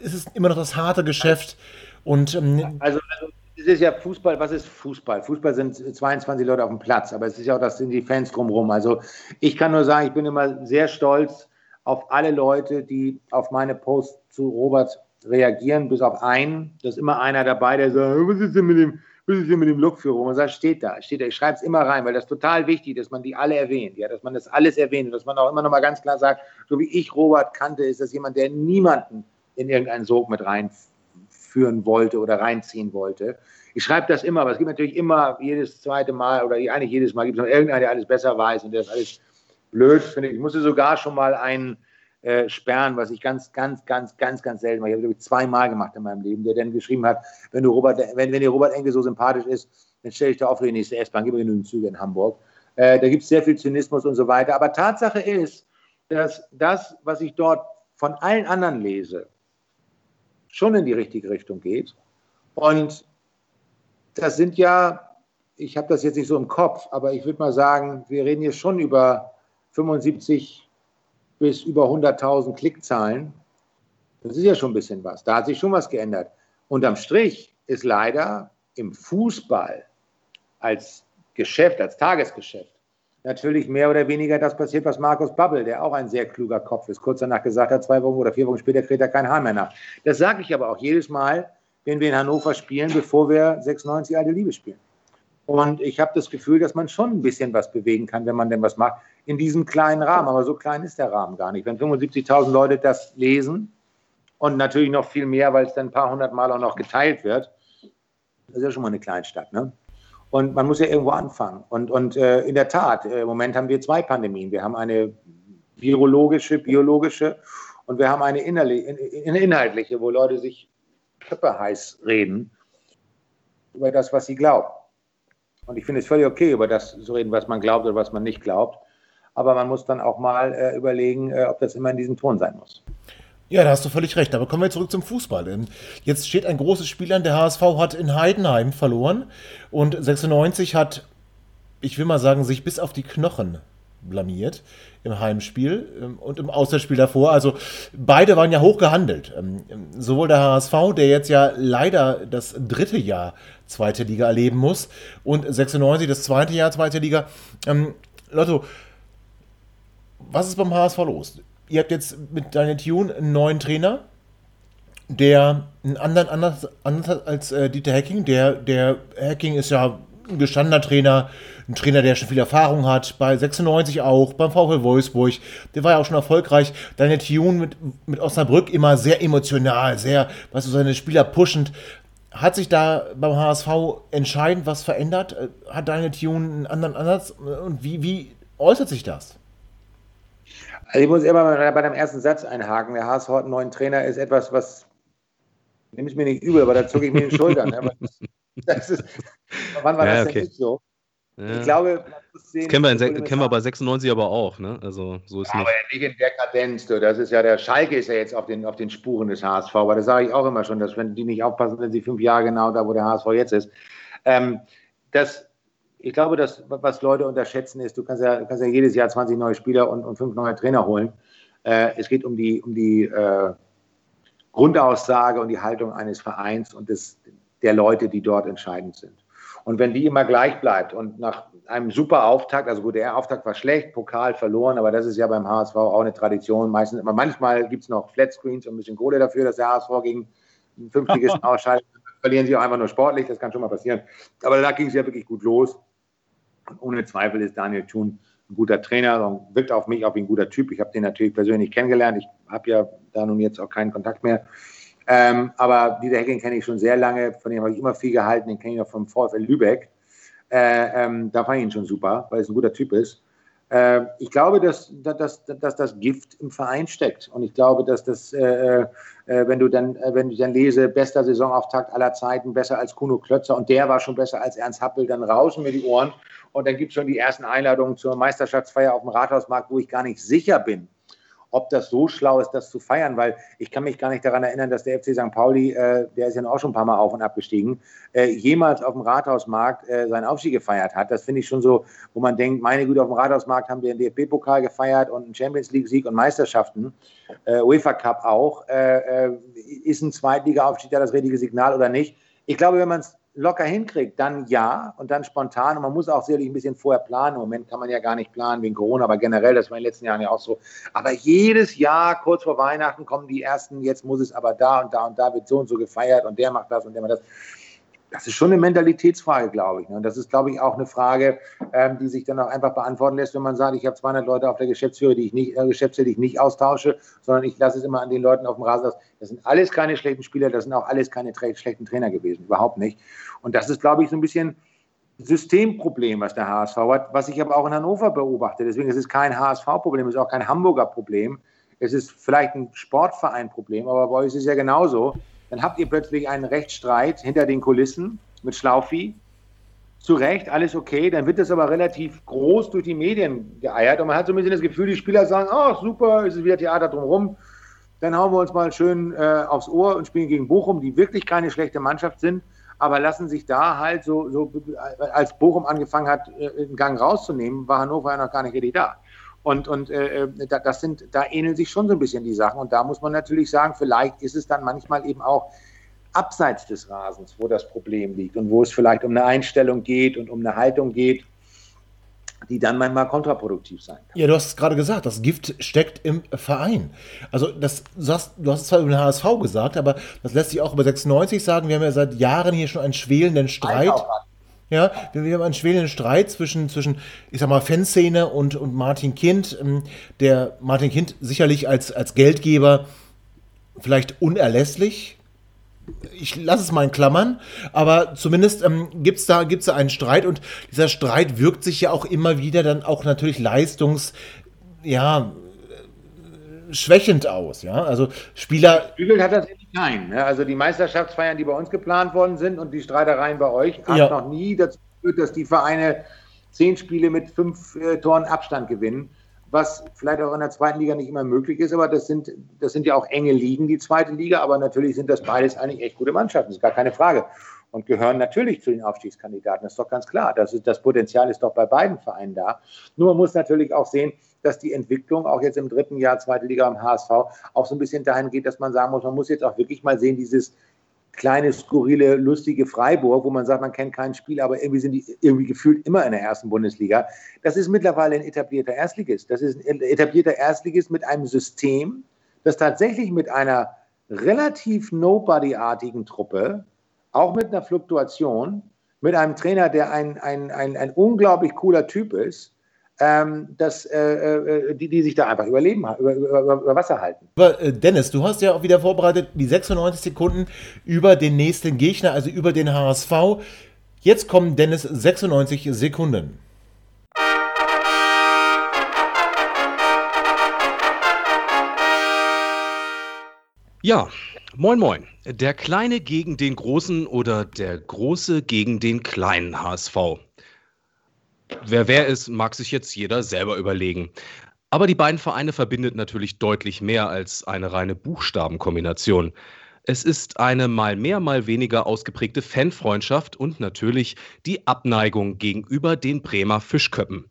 ist es immer noch das harte Geschäft. Und, ähm, also, also es ist ja Fußball, was ist Fußball? Fußball sind 22 Leute auf dem Platz, aber es ist ja auch, das sind die Fans drumherum. Also ich kann nur sagen, ich bin immer sehr stolz auf alle Leute, die auf meine Posts zu Robert reagieren, bis auf einen. Da ist immer einer dabei, der sagt, was ist denn mit dem, was ist denn mit dem Look für Robert? Sagt, steht da, steht da. Ich schreibe es immer rein, weil das ist total wichtig, dass man die alle erwähnt, ja, dass man das alles erwähnt und dass man auch immer noch mal ganz klar sagt, so wie ich Robert kannte, ist das jemand, der niemanden in irgendeinen Sog mit reinführen wollte oder reinziehen wollte. Ich schreibe das immer, aber es gibt natürlich immer jedes zweite Mal oder eigentlich jedes Mal gibt es noch irgendeinen, der alles besser weiß und der ist alles blöd, finde ich. Musste sogar schon mal einen äh, sperren, was ich ganz, ganz, ganz, ganz, ganz selten mache. Ich habe, ich, zweimal gemacht in meinem Leben, der dann geschrieben hat, wenn du Robert, wenn, wenn dir Robert Enke so sympathisch ist, dann stelle ich da auf für die nächste S-Bahn, gib mir genügend Züge in Hamburg. Äh, da gibt es sehr viel Zynismus und so weiter. Aber Tatsache ist, dass das, was ich dort von allen anderen lese, schon in die richtige Richtung geht. Und das sind ja, ich habe das jetzt nicht so im Kopf, aber ich würde mal sagen, wir reden hier schon über 75 bis über 100.000 Klickzahlen. Das ist ja schon ein bisschen was. Da hat sich schon was geändert. Unterm Strich ist leider im Fußball als Geschäft, als Tagesgeschäft, natürlich mehr oder weniger das passiert, was Markus Babbel, der auch ein sehr kluger Kopf ist, kurz danach gesagt hat, zwei Wochen oder vier Wochen später kriegt er kein Haar mehr nach. Das sage ich aber auch jedes Mal, wenn wir in Hannover spielen, bevor wir 96 alte Liebe spielen. Und ich habe das Gefühl, dass man schon ein bisschen was bewegen kann, wenn man denn was macht, in diesem kleinen Rahmen. Aber so klein ist der Rahmen gar nicht. Wenn 75.000 Leute das lesen und natürlich noch viel mehr, weil es dann ein paar hundert Mal auch noch geteilt wird, das ist ja schon mal eine Kleinstadt. Ne? Und man muss ja irgendwo anfangen. Und, und äh, in der Tat, äh, im Moment haben wir zwei Pandemien. Wir haben eine virologische, biologische und wir haben eine inhaltliche, wo Leute sich heiß reden über das, was sie glauben. Und ich finde es völlig okay, über das zu reden, was man glaubt oder was man nicht glaubt. Aber man muss dann auch mal äh, überlegen, äh, ob das immer in diesem Ton sein muss. Ja, da hast du völlig recht. Aber kommen wir zurück zum Fußball. Jetzt steht ein großes Spiel an. Der HSV hat in Heidenheim verloren und 96 hat, ich will mal sagen, sich bis auf die Knochen blamiert im Heimspiel ähm, und im Auswärtsspiel davor. Also beide waren ja hoch gehandelt. Ähm, sowohl der HSV, der jetzt ja leider das dritte Jahr zweite Liga erleben muss, und 96 das zweite Jahr zweite Liga. Ähm, Lotto, was ist beim HSV los? Ihr habt jetzt mit Daniel Thune einen neuen Trainer, der einen anderen anders, anders als äh, Dieter Hacking. Der, der Hacking ist ja ein gestandener Trainer, ein Trainer, der schon viel Erfahrung hat, bei 96 auch, beim VfL Wolfsburg, der war ja auch schon erfolgreich. Daniel Thune mit, mit Osnabrück immer sehr emotional, sehr, weißt du, seine Spieler pushend. Hat sich da beim HSV entscheidend was verändert? Hat Daniel Thune einen anderen Ansatz? Und wie, wie äußert sich das? Also ich muss immer bei deinem ersten Satz einhaken. Der HSV hat einen neuen Trainer, ist etwas, was nehme ich mir nicht übel, aber da zucke ich mir die Schultern. das ist, wann war ja, das okay. denn nicht so? Ja. Ich glaube, sehen, kennen, wir, in, kennen wir bei 96 aber auch, ne? Also so ist ja, nicht. Aber der Kadenz, du. Das ist ja der Schalke ist ja jetzt auf den, auf den Spuren des HSV, aber das sage ich auch immer schon, dass wenn die nicht aufpassen, sind sie fünf Jahre genau da, wo der HSV jetzt ist. Ähm, das, ich glaube, dass was Leute unterschätzen ist, du kannst ja, du kannst ja jedes Jahr 20 neue Spieler und, und fünf neue Trainer holen. Äh, es geht um die, um die äh, Grundaussage und die Haltung eines Vereins und des, der Leute, die dort entscheidend sind. Und wenn die immer gleich bleibt und nach einem super Auftakt, also gut, der Auftakt war schlecht, Pokal verloren, aber das ist ja beim HSV auch eine Tradition. Meistens, manchmal gibt es noch Flatscreens und ein bisschen Kohle dafür, dass der HSV gegen einen Fünfligisten ausscheidet. Verlieren sie auch einfach nur sportlich, das kann schon mal passieren. Aber da ging es ja wirklich gut los. Und ohne Zweifel ist Daniel Thun ein guter Trainer und wirkt auf mich auch wie ein guter Typ. Ich habe den natürlich persönlich kennengelernt. Ich habe ja da nun jetzt auch keinen Kontakt mehr. Ähm, aber Dieter Hecking kenne ich schon sehr lange, von dem habe ich immer viel gehalten, den kenne ich noch vom VfL Lübeck. Äh, ähm, da fand ich ihn schon super, weil es ein guter Typ ist. Äh, ich glaube, dass, dass, dass, das Gift im Verein steckt. Und ich glaube, dass das, äh, äh, wenn du dann, äh, wenn ich dann lese, bester Saisonauftakt aller Zeiten, besser als Kuno Klötzer und der war schon besser als Ernst Happel, dann rauschen mir die Ohren. Und dann gibt es schon die ersten Einladungen zur Meisterschaftsfeier auf dem Rathausmarkt, wo ich gar nicht sicher bin, ob das so schlau ist, das zu feiern, weil ich kann mich gar nicht daran erinnern, dass der FC St. Pauli, äh, der ist ja auch schon ein paar Mal auf und abgestiegen, äh, jemals auf dem Rathausmarkt äh, seinen Aufstieg gefeiert hat. Das finde ich schon so, wo man denkt, meine Güte, auf dem Rathausmarkt haben wir einen DFB-Pokal gefeiert und einen Champions League-Sieg und Meisterschaften, äh, UEFA Cup auch. Äh, äh, ist ein Zweitliga-Aufstieg da das richtige Signal oder nicht? Ich glaube, wenn man es locker hinkriegt, dann ja und dann spontan. Und man muss auch sicherlich ein bisschen vorher planen. Im Moment kann man ja gar nicht planen wegen Corona, aber generell, das war in den letzten Jahren ja auch so. Aber jedes Jahr, kurz vor Weihnachten, kommen die ersten, jetzt muss es aber da und da und da wird so und so gefeiert und der macht das und der macht das das ist schon eine Mentalitätsfrage, glaube ich. Ne? Und das ist, glaube ich, auch eine Frage, ähm, die sich dann auch einfach beantworten lässt, wenn man sagt, ich habe 200 Leute auf der Geschäftsführer, die ich nicht, äh, Geschäftsstelle, die ich nicht austausche, sondern ich lasse es immer an den Leuten auf dem Rasen aus. Das sind alles keine schlechten Spieler, das sind auch alles keine schlechten Trainer gewesen, überhaupt nicht. Und das ist, glaube ich, so ein bisschen Systemproblem, was der HSV hat, was ich aber auch in Hannover beobachte. Deswegen ist es kein HSV-Problem, es ist auch kein Hamburger Problem. Es ist vielleicht ein Sportverein-Problem, aber bei euch ist es ja genauso. Dann habt ihr plötzlich einen Rechtsstreit hinter den Kulissen mit Schlaufi. Zu Recht, alles okay. Dann wird das aber relativ groß durch die Medien geeiert und man hat so ein bisschen das Gefühl, die Spieler sagen: Oh, super, ist es wieder Theater drumherum. Dann hauen wir uns mal schön äh, aufs Ohr und spielen gegen Bochum, die wirklich keine schlechte Mannschaft sind, aber lassen sich da halt so, so als Bochum angefangen hat, äh, einen Gang rauszunehmen, war Hannover ja noch gar nicht richtig da. Und, und äh, das sind, da ähneln sich schon so ein bisschen die Sachen. Und da muss man natürlich sagen, vielleicht ist es dann manchmal eben auch abseits des Rasens, wo das Problem liegt und wo es vielleicht um eine Einstellung geht und um eine Haltung geht, die dann manchmal kontraproduktiv sein kann. Ja, du hast es gerade gesagt, das Gift steckt im Verein. Also das, du, hast, du hast es zwar über den HSV gesagt, aber das lässt sich auch über 96 sagen. Wir haben ja seit Jahren hier schon einen schwelenden Streit. Ja, wir haben einen schwelenden Streit zwischen, zwischen ich sag mal, Fanszene und, und Martin Kind. Ähm, der Martin Kind sicherlich als, als Geldgeber vielleicht unerlässlich, ich lasse es mal in Klammern, aber zumindest ähm, gibt es da, gibt's da einen Streit und dieser Streit wirkt sich ja auch immer wieder dann auch natürlich leistungs, ja, schwächend aus, ja. Also Spieler. Bügelt hat tatsächlich keinen. Ne? Also die Meisterschaftsfeiern, die bei uns geplant worden sind und die Streitereien bei euch, haben ja. noch nie dazu geführt, dass die Vereine zehn Spiele mit fünf äh, Toren Abstand gewinnen was vielleicht auch in der zweiten Liga nicht immer möglich ist, aber das sind, das sind ja auch enge Ligen, die zweite Liga, aber natürlich sind das beides eigentlich echt gute Mannschaften, das ist gar keine Frage. Und gehören natürlich zu den Aufstiegskandidaten, das ist doch ganz klar. Das, ist, das Potenzial ist doch bei beiden Vereinen da. Nur man muss natürlich auch sehen, dass die Entwicklung auch jetzt im dritten Jahr zweite Liga am HSV auch so ein bisschen dahin geht, dass man sagen muss, man muss jetzt auch wirklich mal sehen, dieses kleine, skurrile, lustige Freiburg, wo man sagt, man kennt kein Spiel, aber irgendwie sind die irgendwie gefühlt immer in der ersten Bundesliga. Das ist mittlerweile ein etablierter Erstligist. Das ist ein etablierter Erstligist mit einem System, das tatsächlich mit einer relativ Nobody-artigen Truppe, auch mit einer Fluktuation, mit einem Trainer, der ein, ein, ein, ein unglaublich cooler Typ ist, ähm, dass, äh, äh, die, die sich da einfach überleben, über, über, über Wasser halten. Aber äh, Dennis, du hast ja auch wieder vorbereitet die 96 Sekunden über den nächsten Gegner, also über den HSV. Jetzt kommen Dennis 96 Sekunden. Ja, moin moin. Der Kleine gegen den Großen oder der Große gegen den kleinen HSV. Wer wer ist, mag sich jetzt jeder selber überlegen. Aber die beiden Vereine verbindet natürlich deutlich mehr als eine reine Buchstabenkombination. Es ist eine mal mehr, mal weniger ausgeprägte Fanfreundschaft und natürlich die Abneigung gegenüber den Bremer Fischköppen.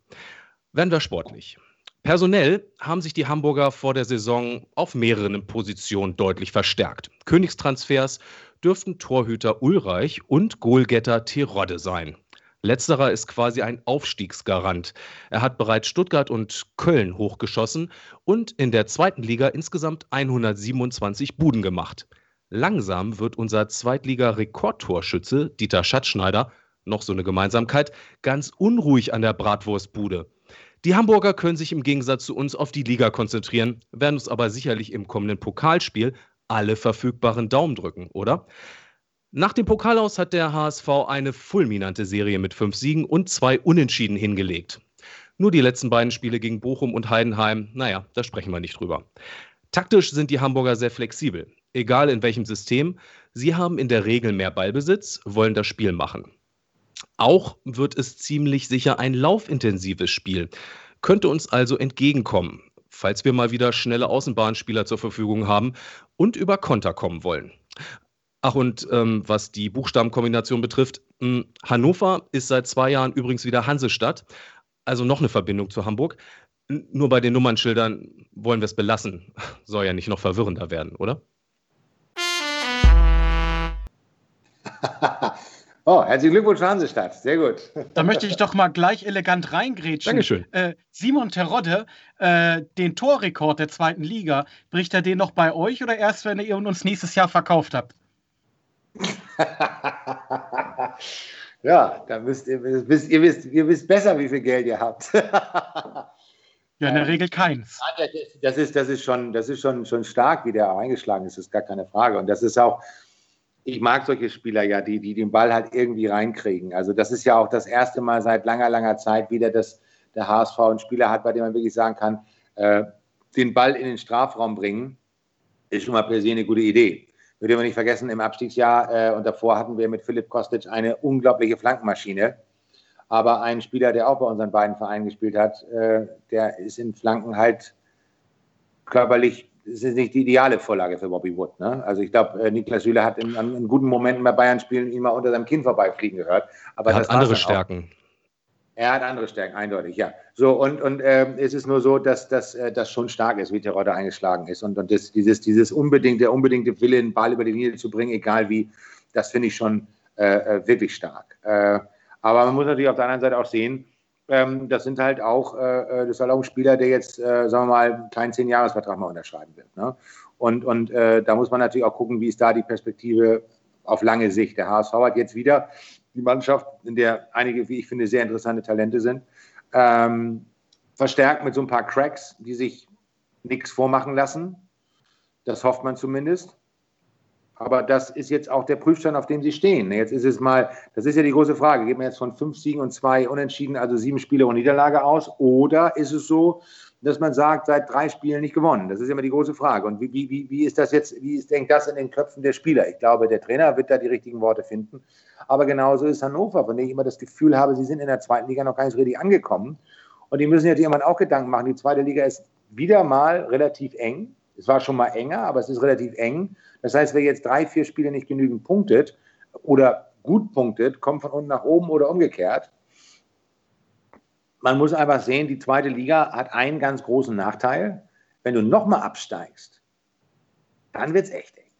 Werden wir sportlich. Personell haben sich die Hamburger vor der Saison auf mehreren Positionen deutlich verstärkt. Königstransfers dürften Torhüter Ulreich und Goalgetter Terodde sein. Letzterer ist quasi ein Aufstiegsgarant. Er hat bereits Stuttgart und Köln hochgeschossen und in der zweiten Liga insgesamt 127 Buden gemacht. Langsam wird unser Zweitliga-Rekordtorschütze Dieter Schatzschneider, noch so eine Gemeinsamkeit, ganz unruhig an der Bratwurstbude. Die Hamburger können sich im Gegensatz zu uns auf die Liga konzentrieren, werden uns aber sicherlich im kommenden Pokalspiel alle verfügbaren Daumen drücken, oder? Nach dem Pokalaus hat der HSV eine fulminante Serie mit fünf Siegen und zwei Unentschieden hingelegt. Nur die letzten beiden Spiele gegen Bochum und Heidenheim, naja, da sprechen wir nicht drüber. Taktisch sind die Hamburger sehr flexibel. Egal in welchem System, sie haben in der Regel mehr Ballbesitz, wollen das Spiel machen. Auch wird es ziemlich sicher ein laufintensives Spiel, könnte uns also entgegenkommen, falls wir mal wieder schnelle Außenbahnspieler zur Verfügung haben und über Konter kommen wollen. Ach, und ähm, was die Buchstabenkombination betrifft, mh, hm, Hannover ist seit zwei Jahren übrigens wieder Hansestadt, also noch eine Verbindung zu Hamburg. N nur bei den Nummernschildern wollen wir es belassen. Soll ja nicht noch verwirrender werden, oder? oh, herzlichen Glückwunsch, Hansestadt. Sehr gut. Da möchte ich doch mal gleich elegant reingrätschen. Dankeschön. Äh, Simon Terodde, äh, den Torrekord der zweiten Liga, bricht er den noch bei euch oder erst, wenn ihr uns nächstes Jahr verkauft habt? ja, da müsst ihr, wisst, ihr, wisst, ihr wisst besser, wie viel Geld ihr habt. ja, in der Regel keins. Das ist, das ist, schon, das ist schon, schon stark, wie der eingeschlagen ist, das ist gar keine Frage. Und das ist auch, ich mag solche Spieler ja, die, die den Ball halt irgendwie reinkriegen. Also das ist ja auch das erste Mal seit langer, langer Zeit wieder, dass der HSV einen Spieler hat, bei dem man wirklich sagen kann, äh, den Ball in den Strafraum bringen, ist schon mal per se eine gute Idee würde man nicht vergessen, im Abstiegsjahr äh, und davor hatten wir mit Philipp Kostic eine unglaubliche Flankenmaschine. Aber ein Spieler, der auch bei unseren beiden Vereinen gespielt hat, äh, der ist in Flanken halt körperlich, das ist nicht die ideale Vorlage für Bobby Wood. Ne? Also ich glaube, äh, Niklas Süle hat in, in, guten Momenten bei Bayern spielen ihn mal unter seinem Kinn vorbeifliegen gehört. Aber er hat andere Stärken. Er hat andere Stärken, eindeutig, ja. So, und, und äh, es ist nur so, dass, dass äh, das schon stark ist, wie Terodde eingeschlagen ist. Und, und das, dieses, dieses unbedingte, unbedingte Wille, den Ball über die Linie zu bringen, egal wie, das finde ich schon äh, äh wirklich stark. Äh, aber man muss natürlich auf der anderen Seite auch sehen, ähm, das sind halt auch, äh, äh, das halt auch ein Spieler, der jetzt, sagen wir mal, einen kleinen Zehn-Jahres-Vertrag mal unterschreiben wird. Ne? Und, und da muss man natürlich auch gucken, wie ist da die Perspektive auf lange Sicht. Der HSV hat jetzt wieder die Mannschaft, in der einige, wie ich finde, sehr interessante Talente sind. Ähm, verstärkt mit so ein paar Cracks, die sich nichts vormachen lassen. Das hofft man zumindest. Aber das ist jetzt auch der Prüfstand, auf dem sie stehen. Jetzt ist es mal, das ist ja die große Frage, geht man jetzt von fünf Siegen und zwei Unentschieden, also sieben Spiele und Niederlage aus? Oder ist es so, dass man sagt, seit drei Spielen nicht gewonnen? Das ist immer die große Frage. Und wie, wie, wie ist das jetzt, wie ist, denkt das in den Köpfen der Spieler? Ich glaube, der Trainer wird da die richtigen Worte finden. Aber genauso ist Hannover, von dem ich immer das Gefühl habe, sie sind in der zweiten Liga noch gar nicht richtig angekommen. Und die müssen jetzt irgendwann auch Gedanken machen. Die zweite Liga ist wieder mal relativ eng. Es war schon mal enger, aber es ist relativ eng. Das heißt, wer jetzt drei, vier Spiele nicht genügend punktet oder gut punktet, kommt von unten nach oben oder umgekehrt. Man muss einfach sehen, die zweite Liga hat einen ganz großen Nachteil. Wenn du nochmal absteigst, dann wird es echt eng.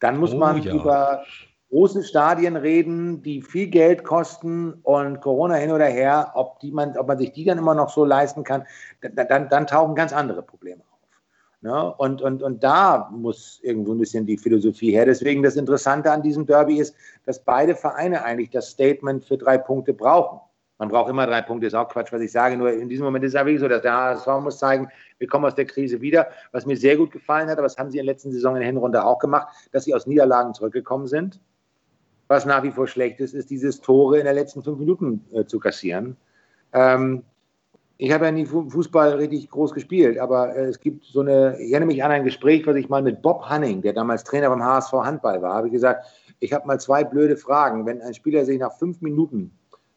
Dann muss oh, man ja. über große Stadien reden, die viel Geld kosten und Corona hin oder her, ob, die man, ob man sich die dann immer noch so leisten kann, dann, dann, dann tauchen ganz andere Probleme auf. Ne? Und, und, und da muss irgendwo ein bisschen die Philosophie her. Deswegen das Interessante an diesem Derby ist, dass beide Vereine eigentlich das Statement für drei Punkte brauchen. Man braucht immer drei Punkte, ist auch Quatsch, was ich sage. Nur in diesem Moment ist es ja wirklich so, dass der HSV muss zeigen, wir kommen aus der Krise wieder. Was mir sehr gut gefallen hat, aber das haben sie in der letzten Saison in der Hinrunde auch gemacht, dass sie aus Niederlagen zurückgekommen sind was nach wie vor schlecht ist, ist dieses Tore in den letzten fünf Minuten äh, zu kassieren. Ähm, ich habe ja nie Fußball richtig groß gespielt, aber äh, es gibt so eine, ich erinnere mich an ein Gespräch, was ich mal mit Bob Hanning, der damals Trainer beim HSV Handball war, habe ich gesagt, ich habe mal zwei blöde Fragen. Wenn ein Spieler sich nach fünf Minuten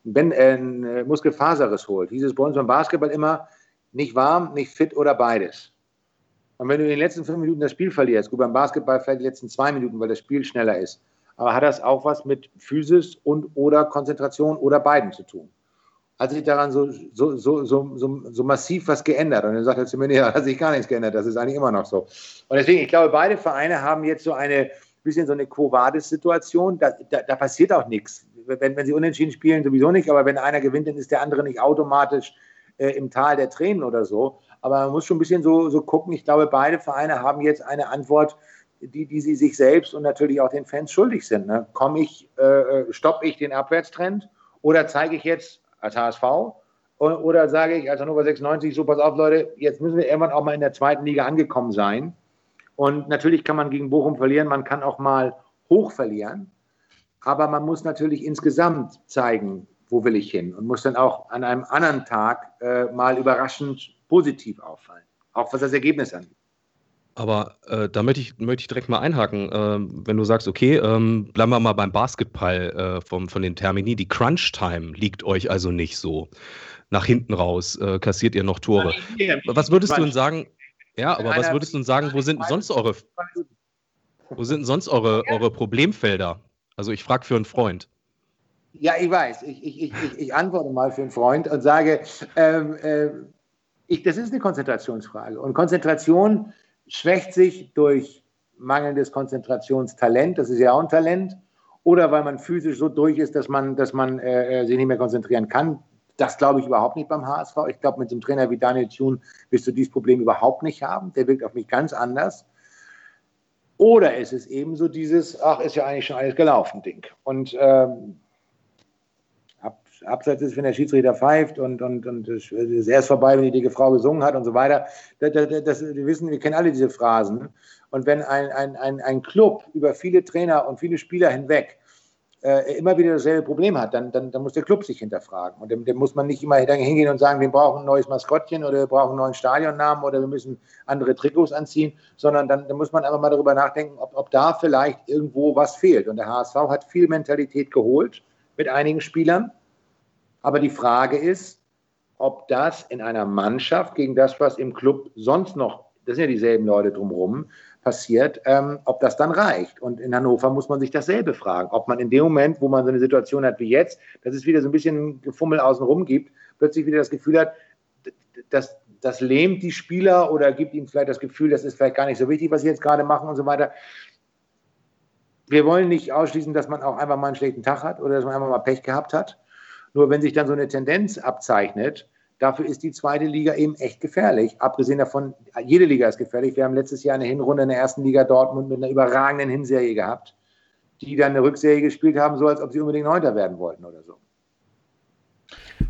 ein, äh, Muskelfaserriss holt, hieß es bei uns beim Basketball immer, nicht warm, nicht fit oder beides. Und wenn du in den letzten fünf Minuten das Spiel verlierst, gut, beim Basketball vielleicht die letzten zwei Minuten, weil das Spiel schneller ist, aber hat das auch was mit Physis und oder Konzentration oder beiden zu tun? Hat sich daran so, so, so, so, so, massiv was geändert? Und dann sagt er zu mir, nee, hat sich gar nichts geändert, das ist eigentlich immer noch so. Und deswegen, ich glaube, beide Vereine haben jetzt so eine bisschen so eine Quo-Vadis-Situation, da, da, da, passiert auch nichts. Wenn, wenn sie unentschieden spielen, sowieso nicht, aber wenn einer gewinnt, dann ist der andere nicht automatisch äh, im Tal der Tränen oder so. Aber man muss schon ein bisschen so, so gucken. Ich glaube, beide Vereine haben jetzt eine Antwort, die, die sie sich selbst und natürlich auch den Fans schuldig sind. Ne? Komme ich, äh, äh stoppe ich den Abwärtstrend oder zeige ich jetzt als HSV oder sage ich als Hannover 96, so pass auf Leute, jetzt müssen wir irgendwann auch mal in der zweiten Liga angekommen sein. Und natürlich kann man gegen Bochum verlieren, man kann auch mal hoch verlieren, aber man muss natürlich insgesamt zeigen, wo will ich hin und muss dann auch an einem anderen Tag äh, mal überraschend positiv auffallen, auch was das Ergebnis angeht. Aber äh, da möchte ich, möchte ich direkt mal einhaken. Äh, wenn du sagst, okay, ähm, bleiben wir mal beim Basketball äh, vom, von den Termini. Die Crunch-Time liegt euch also nicht so. Nach hinten raus äh, kassiert ihr noch Tore. Was würdest du denn sagen? Ja, aber was würdest du denn sagen, wo sind denn sonst eure, wo sind sonst eure, eure Problemfelder? Also ich frage für einen Freund. Ja, ich weiß. Ich, ich, ich, ich antworte mal für einen Freund und sage, ähm, äh, ich, das ist eine Konzentrationsfrage. Und Konzentration schwächt sich durch mangelndes Konzentrationstalent, das ist ja auch ein Talent, oder weil man physisch so durch ist, dass man, dass man äh, äh sich nicht mehr konzentrieren kann. Das glaube ich überhaupt nicht beim HSV. Ich glaube, mit einem Trainer wie Daniel Thune wirst du dieses Problem überhaupt nicht haben. Der wirkt auf mich ganz anders. Oder ist es eben so dieses, ach, ist ja eigentlich schon alles gelaufen, Ding. Und ähm, Abseits ist, wenn der Schiedsrichter pfeift und, und, und es ist erst vorbei, wenn die dicke Frau gesungen hat und so weiter. Das, das, das, wir wissen, wir kennen alle diese Phrasen. Und wenn ein, ein, ein, ein Club über viele Trainer und viele Spieler hinweg äh, immer wieder dasselbe Problem hat, dann, dann, dann muss der Club sich hinterfragen. Und dem, dem muss man nicht immer hingehen und sagen, wir brauchen ein neues Maskottchen oder wir brauchen einen neuen Stadionnamen oder wir müssen andere Trikots anziehen, sondern dann, dann muss man einfach mal darüber nachdenken, ob, ob da vielleicht irgendwo was fehlt. Und der HSV hat viel Mentalität geholt mit einigen Spielern aber die Frage ist, ob das in einer Mannschaft gegen das, was im Club sonst noch, das sind ja dieselben Leute drumherum, passiert, ähm, ob das dann reicht. Und in Hannover muss man sich dasselbe fragen, ob man in dem Moment, wo man so eine Situation hat wie jetzt, dass es wieder so ein bisschen Gefummel außenrum gibt, plötzlich wieder das Gefühl hat, dass das lähmt die Spieler oder gibt ihnen vielleicht das Gefühl, das ist vielleicht gar nicht so wichtig, was sie jetzt gerade machen und so weiter. Wir wollen nicht ausschließen, dass man auch einfach mal einen schlechten Tag hat oder dass man einfach mal Pech gehabt hat. Nur wenn sich dann so eine Tendenz abzeichnet, Dafür ist die zweite Liga eben echt gefährlich. Abgesehen davon, jede Liga ist gefährlich. Wir haben letztes Jahr eine Hinrunde in der ersten Liga Dortmund mit einer überragenden Hinserie gehabt, die dann eine Rückserie gespielt haben, so als ob sie unbedingt Neunter werden wollten oder so.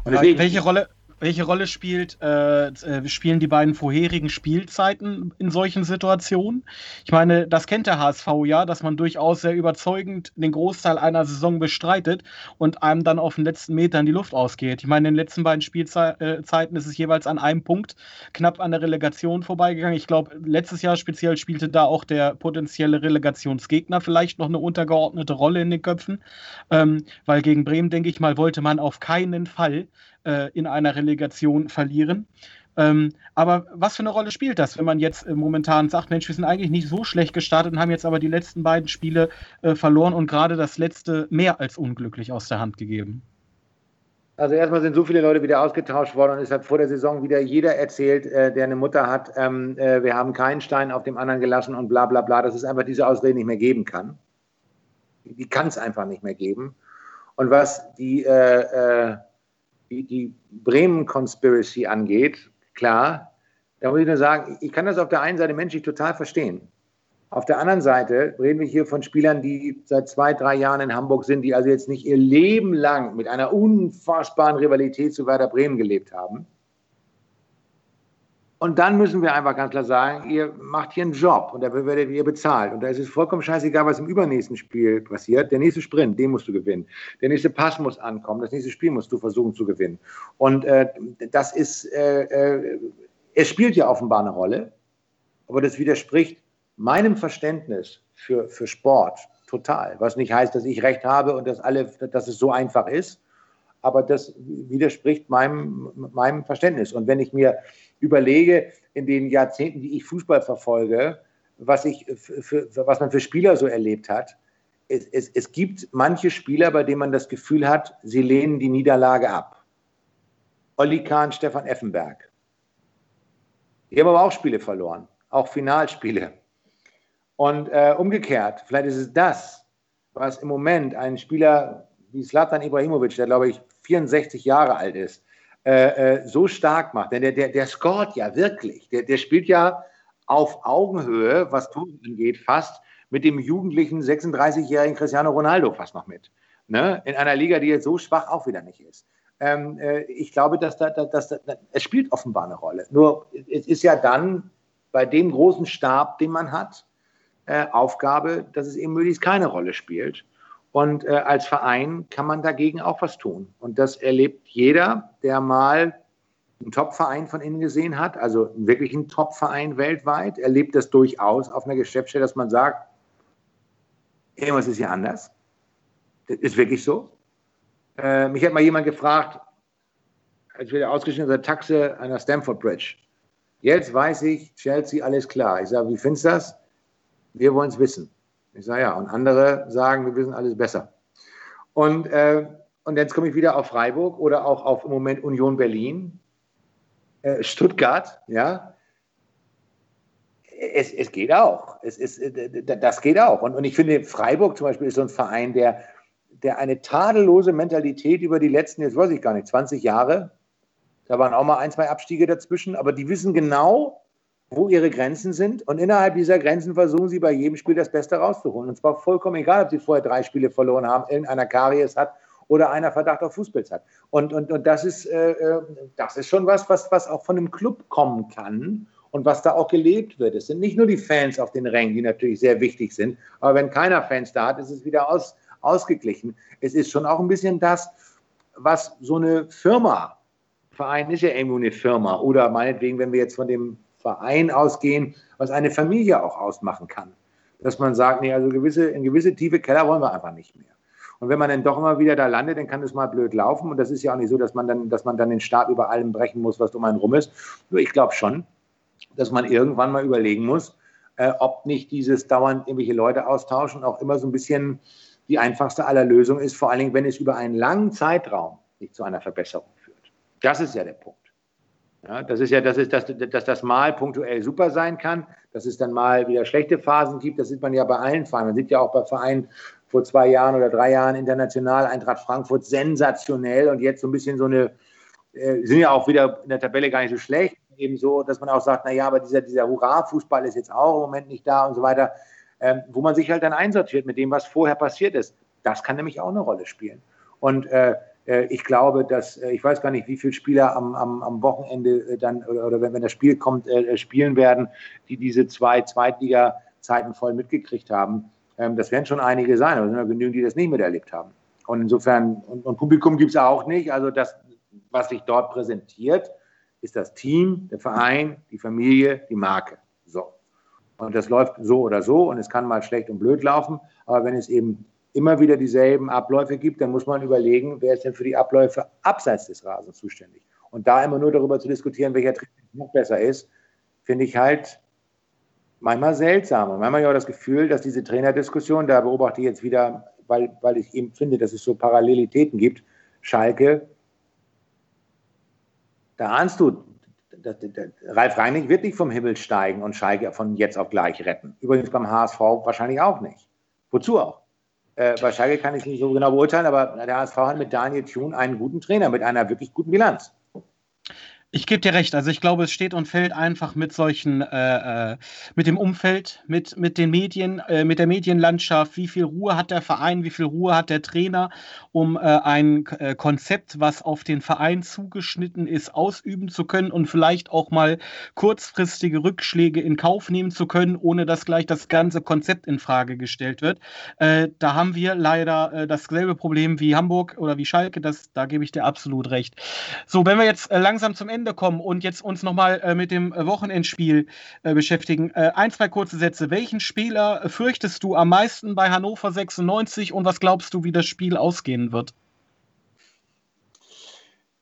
Deswegen, welche Rolle, welche Rolle spielt, äh, äh, spielen die beiden vorherigen Spielzeiten in solchen Situationen? Ich meine, das kennt der HSV ja, dass man durchaus sehr überzeugend den Großteil einer Saison bestreitet und einem dann auf den letzten Metern die Luft ausgeht. Ich meine, in den letzten beiden Spielzeiten ist es jeweils an einem Punkt knapp an der Relegation vorbeigegangen. Ich glaube, letztes Jahr speziell spielte da auch der potenzielle Relegationsgegner vielleicht noch eine untergeordnete Rolle in den Köpfen, ähm, weil gegen Bremen, denke ich mal, wollte man auf keinen Fall äh, in einer Relegation verlieren. Ähm, aber was für eine Rolle spielt das, wenn man jetzt äh, momentan sagt, Mensch, wir sind eigentlich nicht so schlecht gestartet und haben jetzt aber die letzten beiden Spiele äh, verloren und gerade das letzte mehr als unglücklich aus der Hand gegeben? Also erstmal sind so viele Leute wieder ausgetauscht worden und es hat vor der Saison wieder jeder erzählt, äh, der eine Mutter hat, ähm, äh, wir haben keinen Stein auf dem anderen gelassen und bla bla bla, dass es einfach diese Ausrede nicht mehr geben kann. Die kann es einfach nicht mehr geben. Und was die äh, äh die, Bremen-Conspiracy angeht, klar, da muss ich nur sagen, ich kann das auf der einen Seite menschlich total verstehen. Auf der anderen Seite reden wir hier von Spielern, die seit zwei, drei Jahren in Hamburg sind, die also jetzt nicht ihr Leben lang mit einer unfassbaren Rivalität zu Werder Bremen gelebt haben. Und dann müssen wir einfach ganz klar sagen, ihr macht hier einen Job und dafür werdet ihr bezahlt. Und da ist es vollkommen scheißegal, was im übernächsten Spiel passiert. Der nächste Sprint, den musst du gewinnen. Der nächste Pass muss ankommen. Das nächste Spiel musst du versuchen zu gewinnen. Und äh, das ist, äh, äh, es spielt ja offenbar eine Rolle, aber das widerspricht meinem Verständnis für, für Sport total. Was nicht heißt, dass ich recht habe und dass, alle, dass es so einfach ist, aber das widerspricht meinem, meinem Verständnis. Und wenn ich mir überlege, in den Jahrzehnten, die ich Fußball verfolge, was, ich für, was man für Spieler so erlebt hat, es, es, es gibt manche Spieler, bei denen man das Gefühl hat, sie lehnen die Niederlage ab. Olli Kahn, Stefan Effenberg. Die haben aber auch Spiele verloren, auch Finalspiele. Und äh, umgekehrt, vielleicht ist es das, was im Moment ein Spieler wie Slatan Ibrahimovic, der glaube ich 64 Jahre alt ist, äh, äh, so stark macht. Denn der, der, der scoret ja wirklich. Der, der spielt ja auf Augenhöhe, was Tore angeht, fast mit dem jugendlichen 36-jährigen Cristiano Ronaldo fast noch mit. Ne? In einer Liga, die jetzt so schwach auch wieder nicht ist. Ähm, äh, ich glaube, dass da, dass da, es spielt offenbar eine Rolle. Nur es ist ja dann bei dem großen Stab, den man hat, äh, Aufgabe, dass es eben möglichst keine Rolle spielt. Und äh, als Verein kann man dagegen auch was tun. Und das erlebt jeder, der mal einen Top-Verein von innen gesehen hat, also wirklich einen Top-Verein weltweit, erlebt das durchaus auf einer Geschäftsstelle, dass man sagt, irgendwas ist hier anders. Das ist wirklich so. Äh, mich hat mal jemand gefragt, als wir ausgeschnitten aus der Taxe an der Stamford Bridge. Jetzt weiß ich, Chelsea, alles klar. Ich sage, wie findest du das? Wir wollen es wissen. Ich sage ja, und andere sagen, wir wissen alles besser. Und, äh, und jetzt komme ich wieder auf Freiburg oder auch auf im Moment Union Berlin, äh, Stuttgart, ja. Es, es geht auch. Es ist, äh, das geht auch. Und, und ich finde, Freiburg zum Beispiel ist so ein Verein, der, der eine tadellose Mentalität über die letzten, jetzt weiß ich gar nicht, 20 Jahre, da waren auch mal ein, zwei Abstiege dazwischen, aber die wissen genau, wo ihre Grenzen sind. Und innerhalb dieser Grenzen versuchen sie bei jedem Spiel das Beste rauszuholen. Und zwar vollkommen egal, ob sie vorher drei Spiele verloren haben, irgendeiner Karies hat oder einer Verdacht auf Fußpilz hat. Und, und, und das, ist, äh, äh, das ist schon was, was, was auch von einem Club kommen kann und was da auch gelebt wird. Es sind nicht nur die Fans auf den Rängen, die natürlich sehr wichtig sind, aber wenn keiner Fans da hat, ist es wieder aus, ausgeglichen. Es ist schon auch ein bisschen das, was so eine Firma, Verein ist ja irgendwo eine Firma, oder meinetwegen, wenn wir jetzt von dem Verein ausgehen, was eine Familie auch ausmachen kann. Dass man sagt, nee, also gewisse, in gewisse tiefe Keller wollen wir einfach nicht mehr. Und wenn man dann doch immer wieder da landet, dann kann es mal blöd laufen. Und das ist ja auch nicht so, dass man dann, dass man dann den Stab über allem brechen muss, was um einen rum ist. Nur ich glaube schon, dass man irgendwann mal überlegen muss, äh, ob nicht dieses dauernd irgendwelche Leute austauschen auch immer so ein bisschen die einfachste aller Lösungen ist, vor allen Dingen, wenn es über einen langen Zeitraum nicht zu einer Verbesserung führt. Das ist ja der Punkt. Ja, das ist ja, das ist, dass, dass das mal punktuell super sein kann, dass es dann mal wieder schlechte Phasen gibt. Das sieht man ja bei allen Vereinen. Man sieht ja auch bei Vereinen vor zwei Jahren oder drei Jahren international, Eintracht Frankfurt sensationell und jetzt so ein bisschen so eine, äh, sind ja auch wieder in der Tabelle gar nicht so schlecht. Eben so, dass man auch sagt, naja, aber dieser, dieser Hurra-Fußball ist jetzt auch im Moment nicht da und so weiter, ähm, wo man sich halt dann einsortiert mit dem, was vorher passiert ist. Das kann nämlich auch eine Rolle spielen. Und äh, ich glaube, dass äh, ich weiß gar nicht, wie viele Spieler am, am, am Wochenende äh, dann oder, oder wenn, wenn, das Spiel kommt, äh, spielen werden, die diese zwei Zweitliga-Zeiten voll mitgekriegt haben. Ähm, das werden schon einige sein, aber es sind ja genügend, die das nicht miterlebt haben. Und insofern, und, und Publikum gibt es auch nicht. Also das, was sich dort präsentiert, ist das Team, der Verein, die Familie, die Marke. So. Und das läuft so oder so und es kann mal schlecht und blöd laufen, aber wenn es eben immer wieder dieselben Abläufe gibt, dann muss man überlegen, wer ist denn für die Abläufe abseits des Rasens zuständig. Und da immer nur darüber zu diskutieren, welcher Trainer noch besser ist, finde ich halt manchmal seltsam. Und manchmal habe ich auch das Gefühl, dass diese Trainerdiskussion, da beobachte ich jetzt wieder, weil, weil ich eben finde, dass es so Parallelitäten gibt, Schalke, da ahnst du, das, das, Ralf Reinig wird nicht vom Himmel steigen und Schalke von jetzt auf gleich retten. Übrigens beim HSV wahrscheinlich auch nicht. Wozu auch? Äh, bei Schalke kann ich es nicht so genau beurteilen, aber der HSV hat mit Daniel Thun einen guten Trainer, mit einer wirklich guten Bilanz. Ich gebe dir recht. Also ich glaube, es steht und fällt einfach mit solchen, äh, äh, mit dem Umfeld, mit, mit den Medien, äh, mit der Medienlandschaft. Wie viel Ruhe hat der Verein, wie viel Ruhe hat der Trainer, um äh, ein äh, Konzept, was auf den Verein zugeschnitten ist, ausüben zu können und vielleicht auch mal kurzfristige Rückschläge in Kauf nehmen zu können, ohne dass gleich das ganze Konzept in Frage gestellt wird. Äh, da haben wir leider dasselbe Problem wie Hamburg oder wie Schalke. Das, da gebe ich dir absolut recht. So, wenn wir jetzt langsam zum Ende Ende kommen und jetzt uns nochmal äh, mit dem Wochenendspiel äh, beschäftigen. Äh, ein, zwei kurze Sätze. Welchen Spieler fürchtest du am meisten bei Hannover 96 und was glaubst du, wie das Spiel ausgehen wird?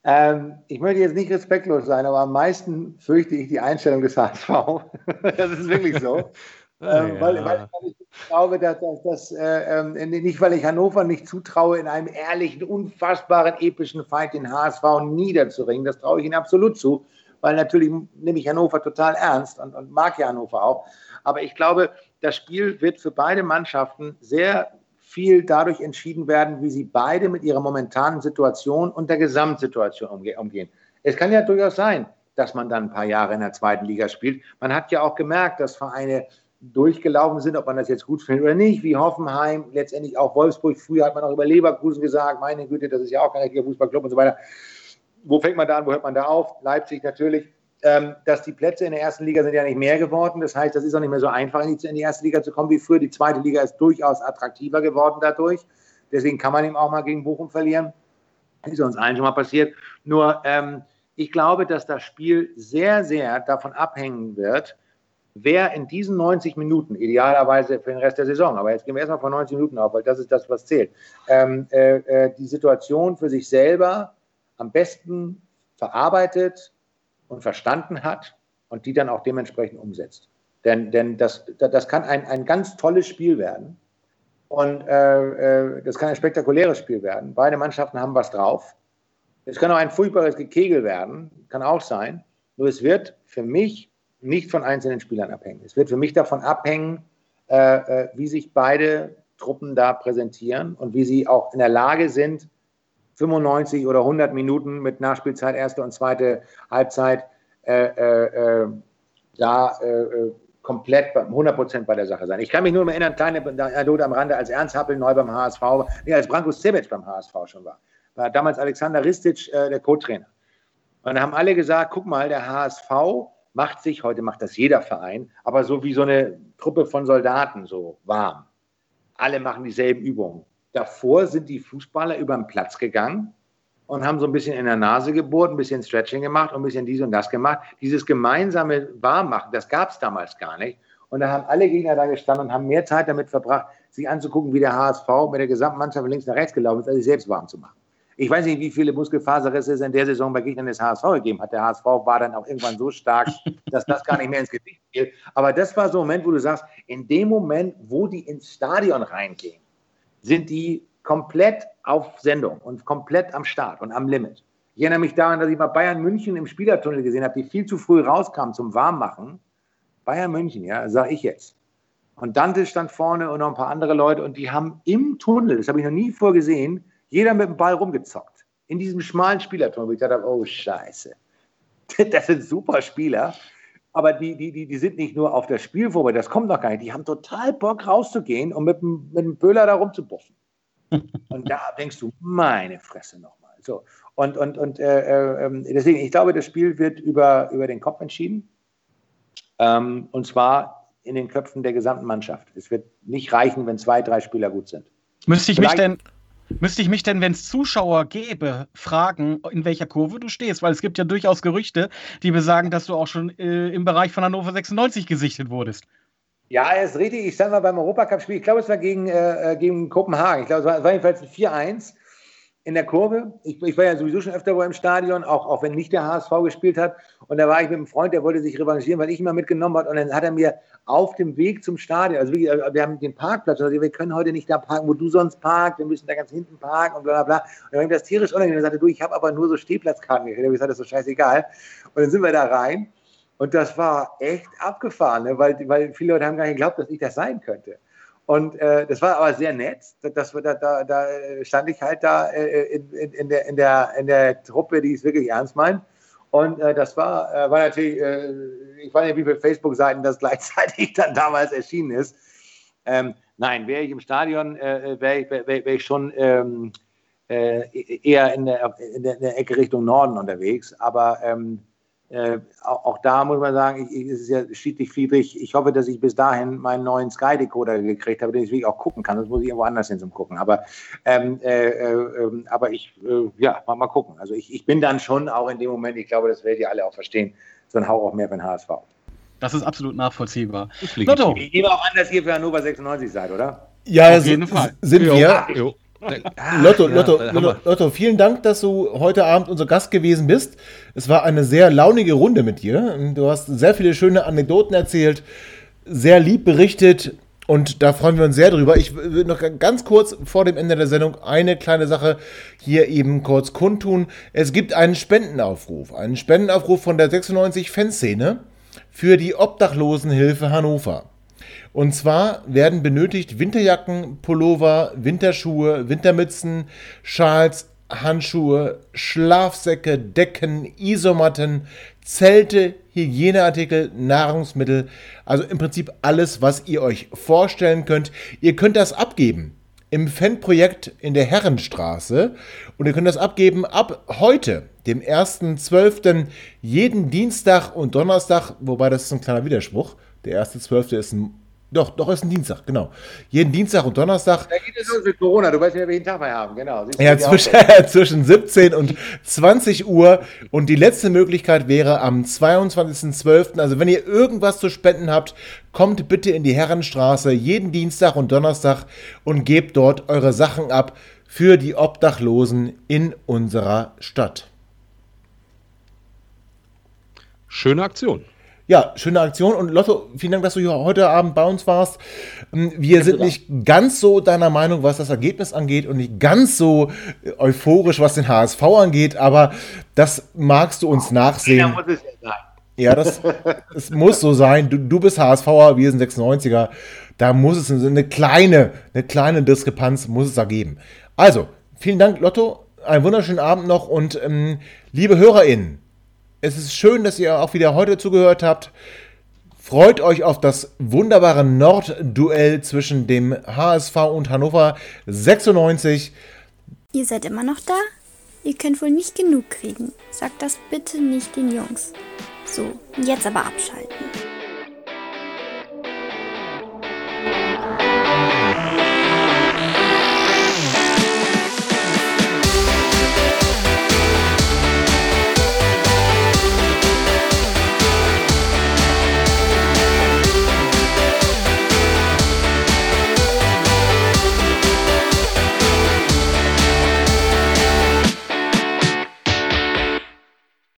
Ähm, ich möchte jetzt nicht respektlos sein, aber am meisten fürchte ich die Einstellung des HSV. das ist wirklich so. Ähm, ja. weil, weil, ich glaube, dass, dass, dass äh, ähm, nicht, weil ich Hannover nicht zutraue, in einem ehrlichen, unfassbaren, epischen Fight den HSV niederzuringen. Das traue ich ihnen absolut zu, weil natürlich nehme ich Hannover total ernst und, und mag ja Hannover auch. Aber ich glaube, das Spiel wird für beide Mannschaften sehr viel dadurch entschieden werden, wie sie beide mit ihrer momentanen Situation und der Gesamtsituation umge umgehen. Es kann ja durchaus sein, dass man dann ein paar Jahre in der zweiten Liga spielt. Man hat ja auch gemerkt, dass Vereine durchgelaufen sind, ob man das jetzt gut findet oder nicht, wie Hoffenheim, letztendlich auch Wolfsburg. Früher hat man auch über Leverkusen gesagt, meine Güte, das ist ja auch kein richtiger Fußballclub und so weiter. Wo fängt man da an, wo hört man da auf? Leipzig natürlich. Ähm, dass die Plätze in der ersten Liga sind ja nicht mehr geworden. Das heißt, das ist auch nicht mehr so einfach, in die, erste Liga zu kommen wie früher. Die zweite Liga ist durchaus attraktiver geworden dadurch. Deswegen kann man eben auch mal gegen Bochum verlieren. Ist uns allen schon mal passiert. Nur ähm, ich glaube, dass das Spiel sehr, sehr davon abhängen wird, wer in diesen 90 Minuten, idealerweise für den Rest der Saison, aber jetzt gehen wir erstmal von 90 Minuten auf, weil das ist das, was zählt, ähm, äh, äh, die Situation für sich selber am besten verarbeitet und verstanden hat und die dann auch dementsprechend umsetzt. Denn, denn das, das kann ein, ein ganz tolles Spiel werden und äh, äh, das kann ein spektakuläres Spiel werden. Beide Mannschaften haben was drauf. Es kann auch ein furchtbares Gekegel werden, kann auch sein. Nur es wird für mich nicht von einzelnen Spielern abhängen. Es wird für mich davon abhängen, äh, äh, wie sich beide Truppen da präsentieren und wie sie auch in der Lage sind, 95 oder 100 Minuten mit Nachspielzeit, erste und zweite Halbzeit, äh, äh, äh da äh, komplett 100 Prozent bei der Sache sein. Ich kann mich nur mal erinnern, kleine Anekdote am Rande, als Ernst Happel neu beim HSV, nee, als Branko Sebec beim HSV schon war, war damals Alexander Ristic der Co-Trainer. Und da haben alle gesagt, guck mal, der HSV macht sich, heute macht das jeder Verein, aber so wie so eine Truppe von Soldaten, so warm. Alle machen dieselben Übungen. Davor sind die Fußballer über den Platz gegangen und haben so ein bisschen in der Nase gebohrt, ein bisschen Stretching gemacht und ein bisschen dies und das gemacht. Dieses gemeinsame Warmmachen, das gab es damals gar nicht. Und da haben alle Gegner da gestanden und haben mehr Zeit damit verbracht, sich anzugucken, wie der HSV mit der gesamten Mannschaft links nach rechts gelaufen ist, als sich selbst warm zu machen. Ich weiß nicht, wie viele Muskelfaserrisse es in der Saison bei Gegnern des HSV gegeben hat. Der HSV war dann auch irgendwann so stark, dass das gar nicht mehr ins Gesicht fiel. Aber das war so ein Moment, wo du sagst, in dem Moment, wo die ins Stadion reingehen, sind die komplett auf Sendung und komplett am Start und am Limit. Ich erinnere mich daran, dass ich mal Bayern München im Spielertunnel gesehen habe, die viel zu früh rauskamen zum Warmmachen. Bayern München, ja, sage ich jetzt. Und Dante stand vorne und noch ein paar andere Leute und die haben im Tunnel, das habe ich noch nie vorgesehen, jeder mit dem Ball rumgezockt. In diesem schmalen Spielerturm, wo ich dachte, oh Scheiße. Das sind super Spieler. Aber die, die, die, die sind nicht nur auf das Spiel vorbei, das kommt noch gar nicht. Die haben total Bock rauszugehen und mit dem, mit dem Böhler da rumzubuffen. Und da denkst du, meine Fresse nochmal. So. Und, und, und äh, äh, deswegen, ich glaube, das Spiel wird über, über den Kopf entschieden. Ähm, und zwar in den Köpfen der gesamten Mannschaft. Es wird nicht reichen, wenn zwei, drei Spieler gut sind. Müsste ich mich denn, Müsste ich mich denn, wenn es Zuschauer gäbe, fragen, in welcher Kurve du stehst? Weil es gibt ja durchaus Gerüchte, die besagen, dass du auch schon äh, im Bereich von Hannover 96 gesichtet wurdest. Ja, er ist richtig. Ich stand mal beim Europacup-Spiel. Ich glaube, es war gegen, äh, äh gegen Kopenhagen. Ich glaube, es war, es war jedenfalls ein 4-1 in der Kurve. Ich, ich, war ja sowieso schon öfter wohl im Stadion, auch, auch wenn nicht der HSV gespielt hat. Und da war ich mit einem Freund, der wollte sich revanchieren, weil ich ihn mal mitgenommen habe. Und dann hat er mir auf dem Weg zum Stadion, also wirklich, also wir haben den Parkplatz, also wir können heute nicht da parken, wo du sonst parkst, wir müssen da ganz hinten parken und bla bla bla. Und dann habe ich das tierisch unangenehm. Und sagte, du, ich habe aber nur so Stehplatzkarten gekriegt. Ich gesagt, das ist so scheißegal. Und dann sind wir da rein. Und das war echt abgefahren, ne? weil, weil viele Leute haben gar nicht geglaubt, dass ich das sein könnte. Und äh, das war aber sehr nett. Das, da, da, da stand ich halt da äh, in, in, in, der, in, der, in der Truppe, die es wirklich ernst meint. Und äh, das war, äh, war natürlich, äh, ich weiß nicht, wie viele Facebook-Seiten das gleichzeitig dann damals erschienen ist. Ähm, nein, wäre ich im Stadion, äh, wäre ich, wär, wär ich schon ähm, eher in der, in, der, in der Ecke Richtung Norden unterwegs. Aber ähm, äh, auch, da muss man sagen, ich, es ist ja schiedlich Friedrich. Ich hoffe, dass ich bis dahin meinen neuen Sky-Decoder gekriegt habe, den ich wirklich auch gucken kann. Das muss ich irgendwo anders hin zum Gucken. Aber, ähm, äh, äh, aber ich, äh, ja, mal, mal gucken. Also ich, ich bin dann schon auch in dem Moment, ich glaube, das werdet ihr alle auch verstehen, so ein Hauch auch mehr für den HSV. Das ist absolut nachvollziehbar. Ich nehme auch an, dass ihr für Hannover 96 seid, oder? Ja, auf jeden Fall. Sind wir. Jo. Ah, Lotto, ja, Lotto, Lotto, Lotto, vielen Dank, dass du heute Abend unser Gast gewesen bist. Es war eine sehr launige Runde mit dir. Du hast sehr viele schöne Anekdoten erzählt, sehr lieb berichtet und da freuen wir uns sehr drüber. Ich will noch ganz kurz vor dem Ende der Sendung eine kleine Sache hier eben kurz kundtun. Es gibt einen Spendenaufruf, einen Spendenaufruf von der 96 Fanszene für die Obdachlosenhilfe Hannover. Und zwar werden benötigt Winterjacken, Pullover, Winterschuhe, Wintermützen, Schals, Handschuhe, Schlafsäcke, Decken, Isomatten, Zelte, Hygieneartikel, Nahrungsmittel, also im Prinzip alles, was ihr euch vorstellen könnt. Ihr könnt das abgeben im Fanprojekt in der Herrenstraße und ihr könnt das abgeben ab heute, dem 1.12., jeden Dienstag und Donnerstag, wobei das ist ein kleiner Widerspruch. Der 1.12. ist ein doch, doch, ist ein Dienstag, genau. Jeden Dienstag und Donnerstag. Da geht es los mit Corona, du weißt ja, welchen Tag wir haben, genau. Siehst ja, zwischen, zwischen 17 und 20 Uhr. Und die letzte Möglichkeit wäre am 22.12. Also, wenn ihr irgendwas zu spenden habt, kommt bitte in die Herrenstraße jeden Dienstag und Donnerstag und gebt dort eure Sachen ab für die Obdachlosen in unserer Stadt. Schöne Aktion. Ja, schöne Aktion und Lotto, vielen Dank, dass du hier heute Abend bei uns warst. Ähm, wir sind nicht ganz so deiner Meinung, was das Ergebnis angeht und nicht ganz so äh, euphorisch, was den HSV angeht, aber das magst du uns nachsehen. Ja, muss es ja sein. Ja, das, das muss so sein. Du, du bist HSVer, wir sind 96er. Da muss es eine kleine, eine kleine Diskrepanz muss es da geben. Also, vielen Dank, Lotto. Einen wunderschönen Abend noch und ähm, liebe HörerInnen, es ist schön, dass ihr auch wieder heute zugehört habt. Freut euch auf das wunderbare Nordduell zwischen dem HSV und Hannover 96. Ihr seid immer noch da? Ihr könnt wohl nicht genug kriegen. Sagt das bitte nicht den Jungs. So, jetzt aber abschalten.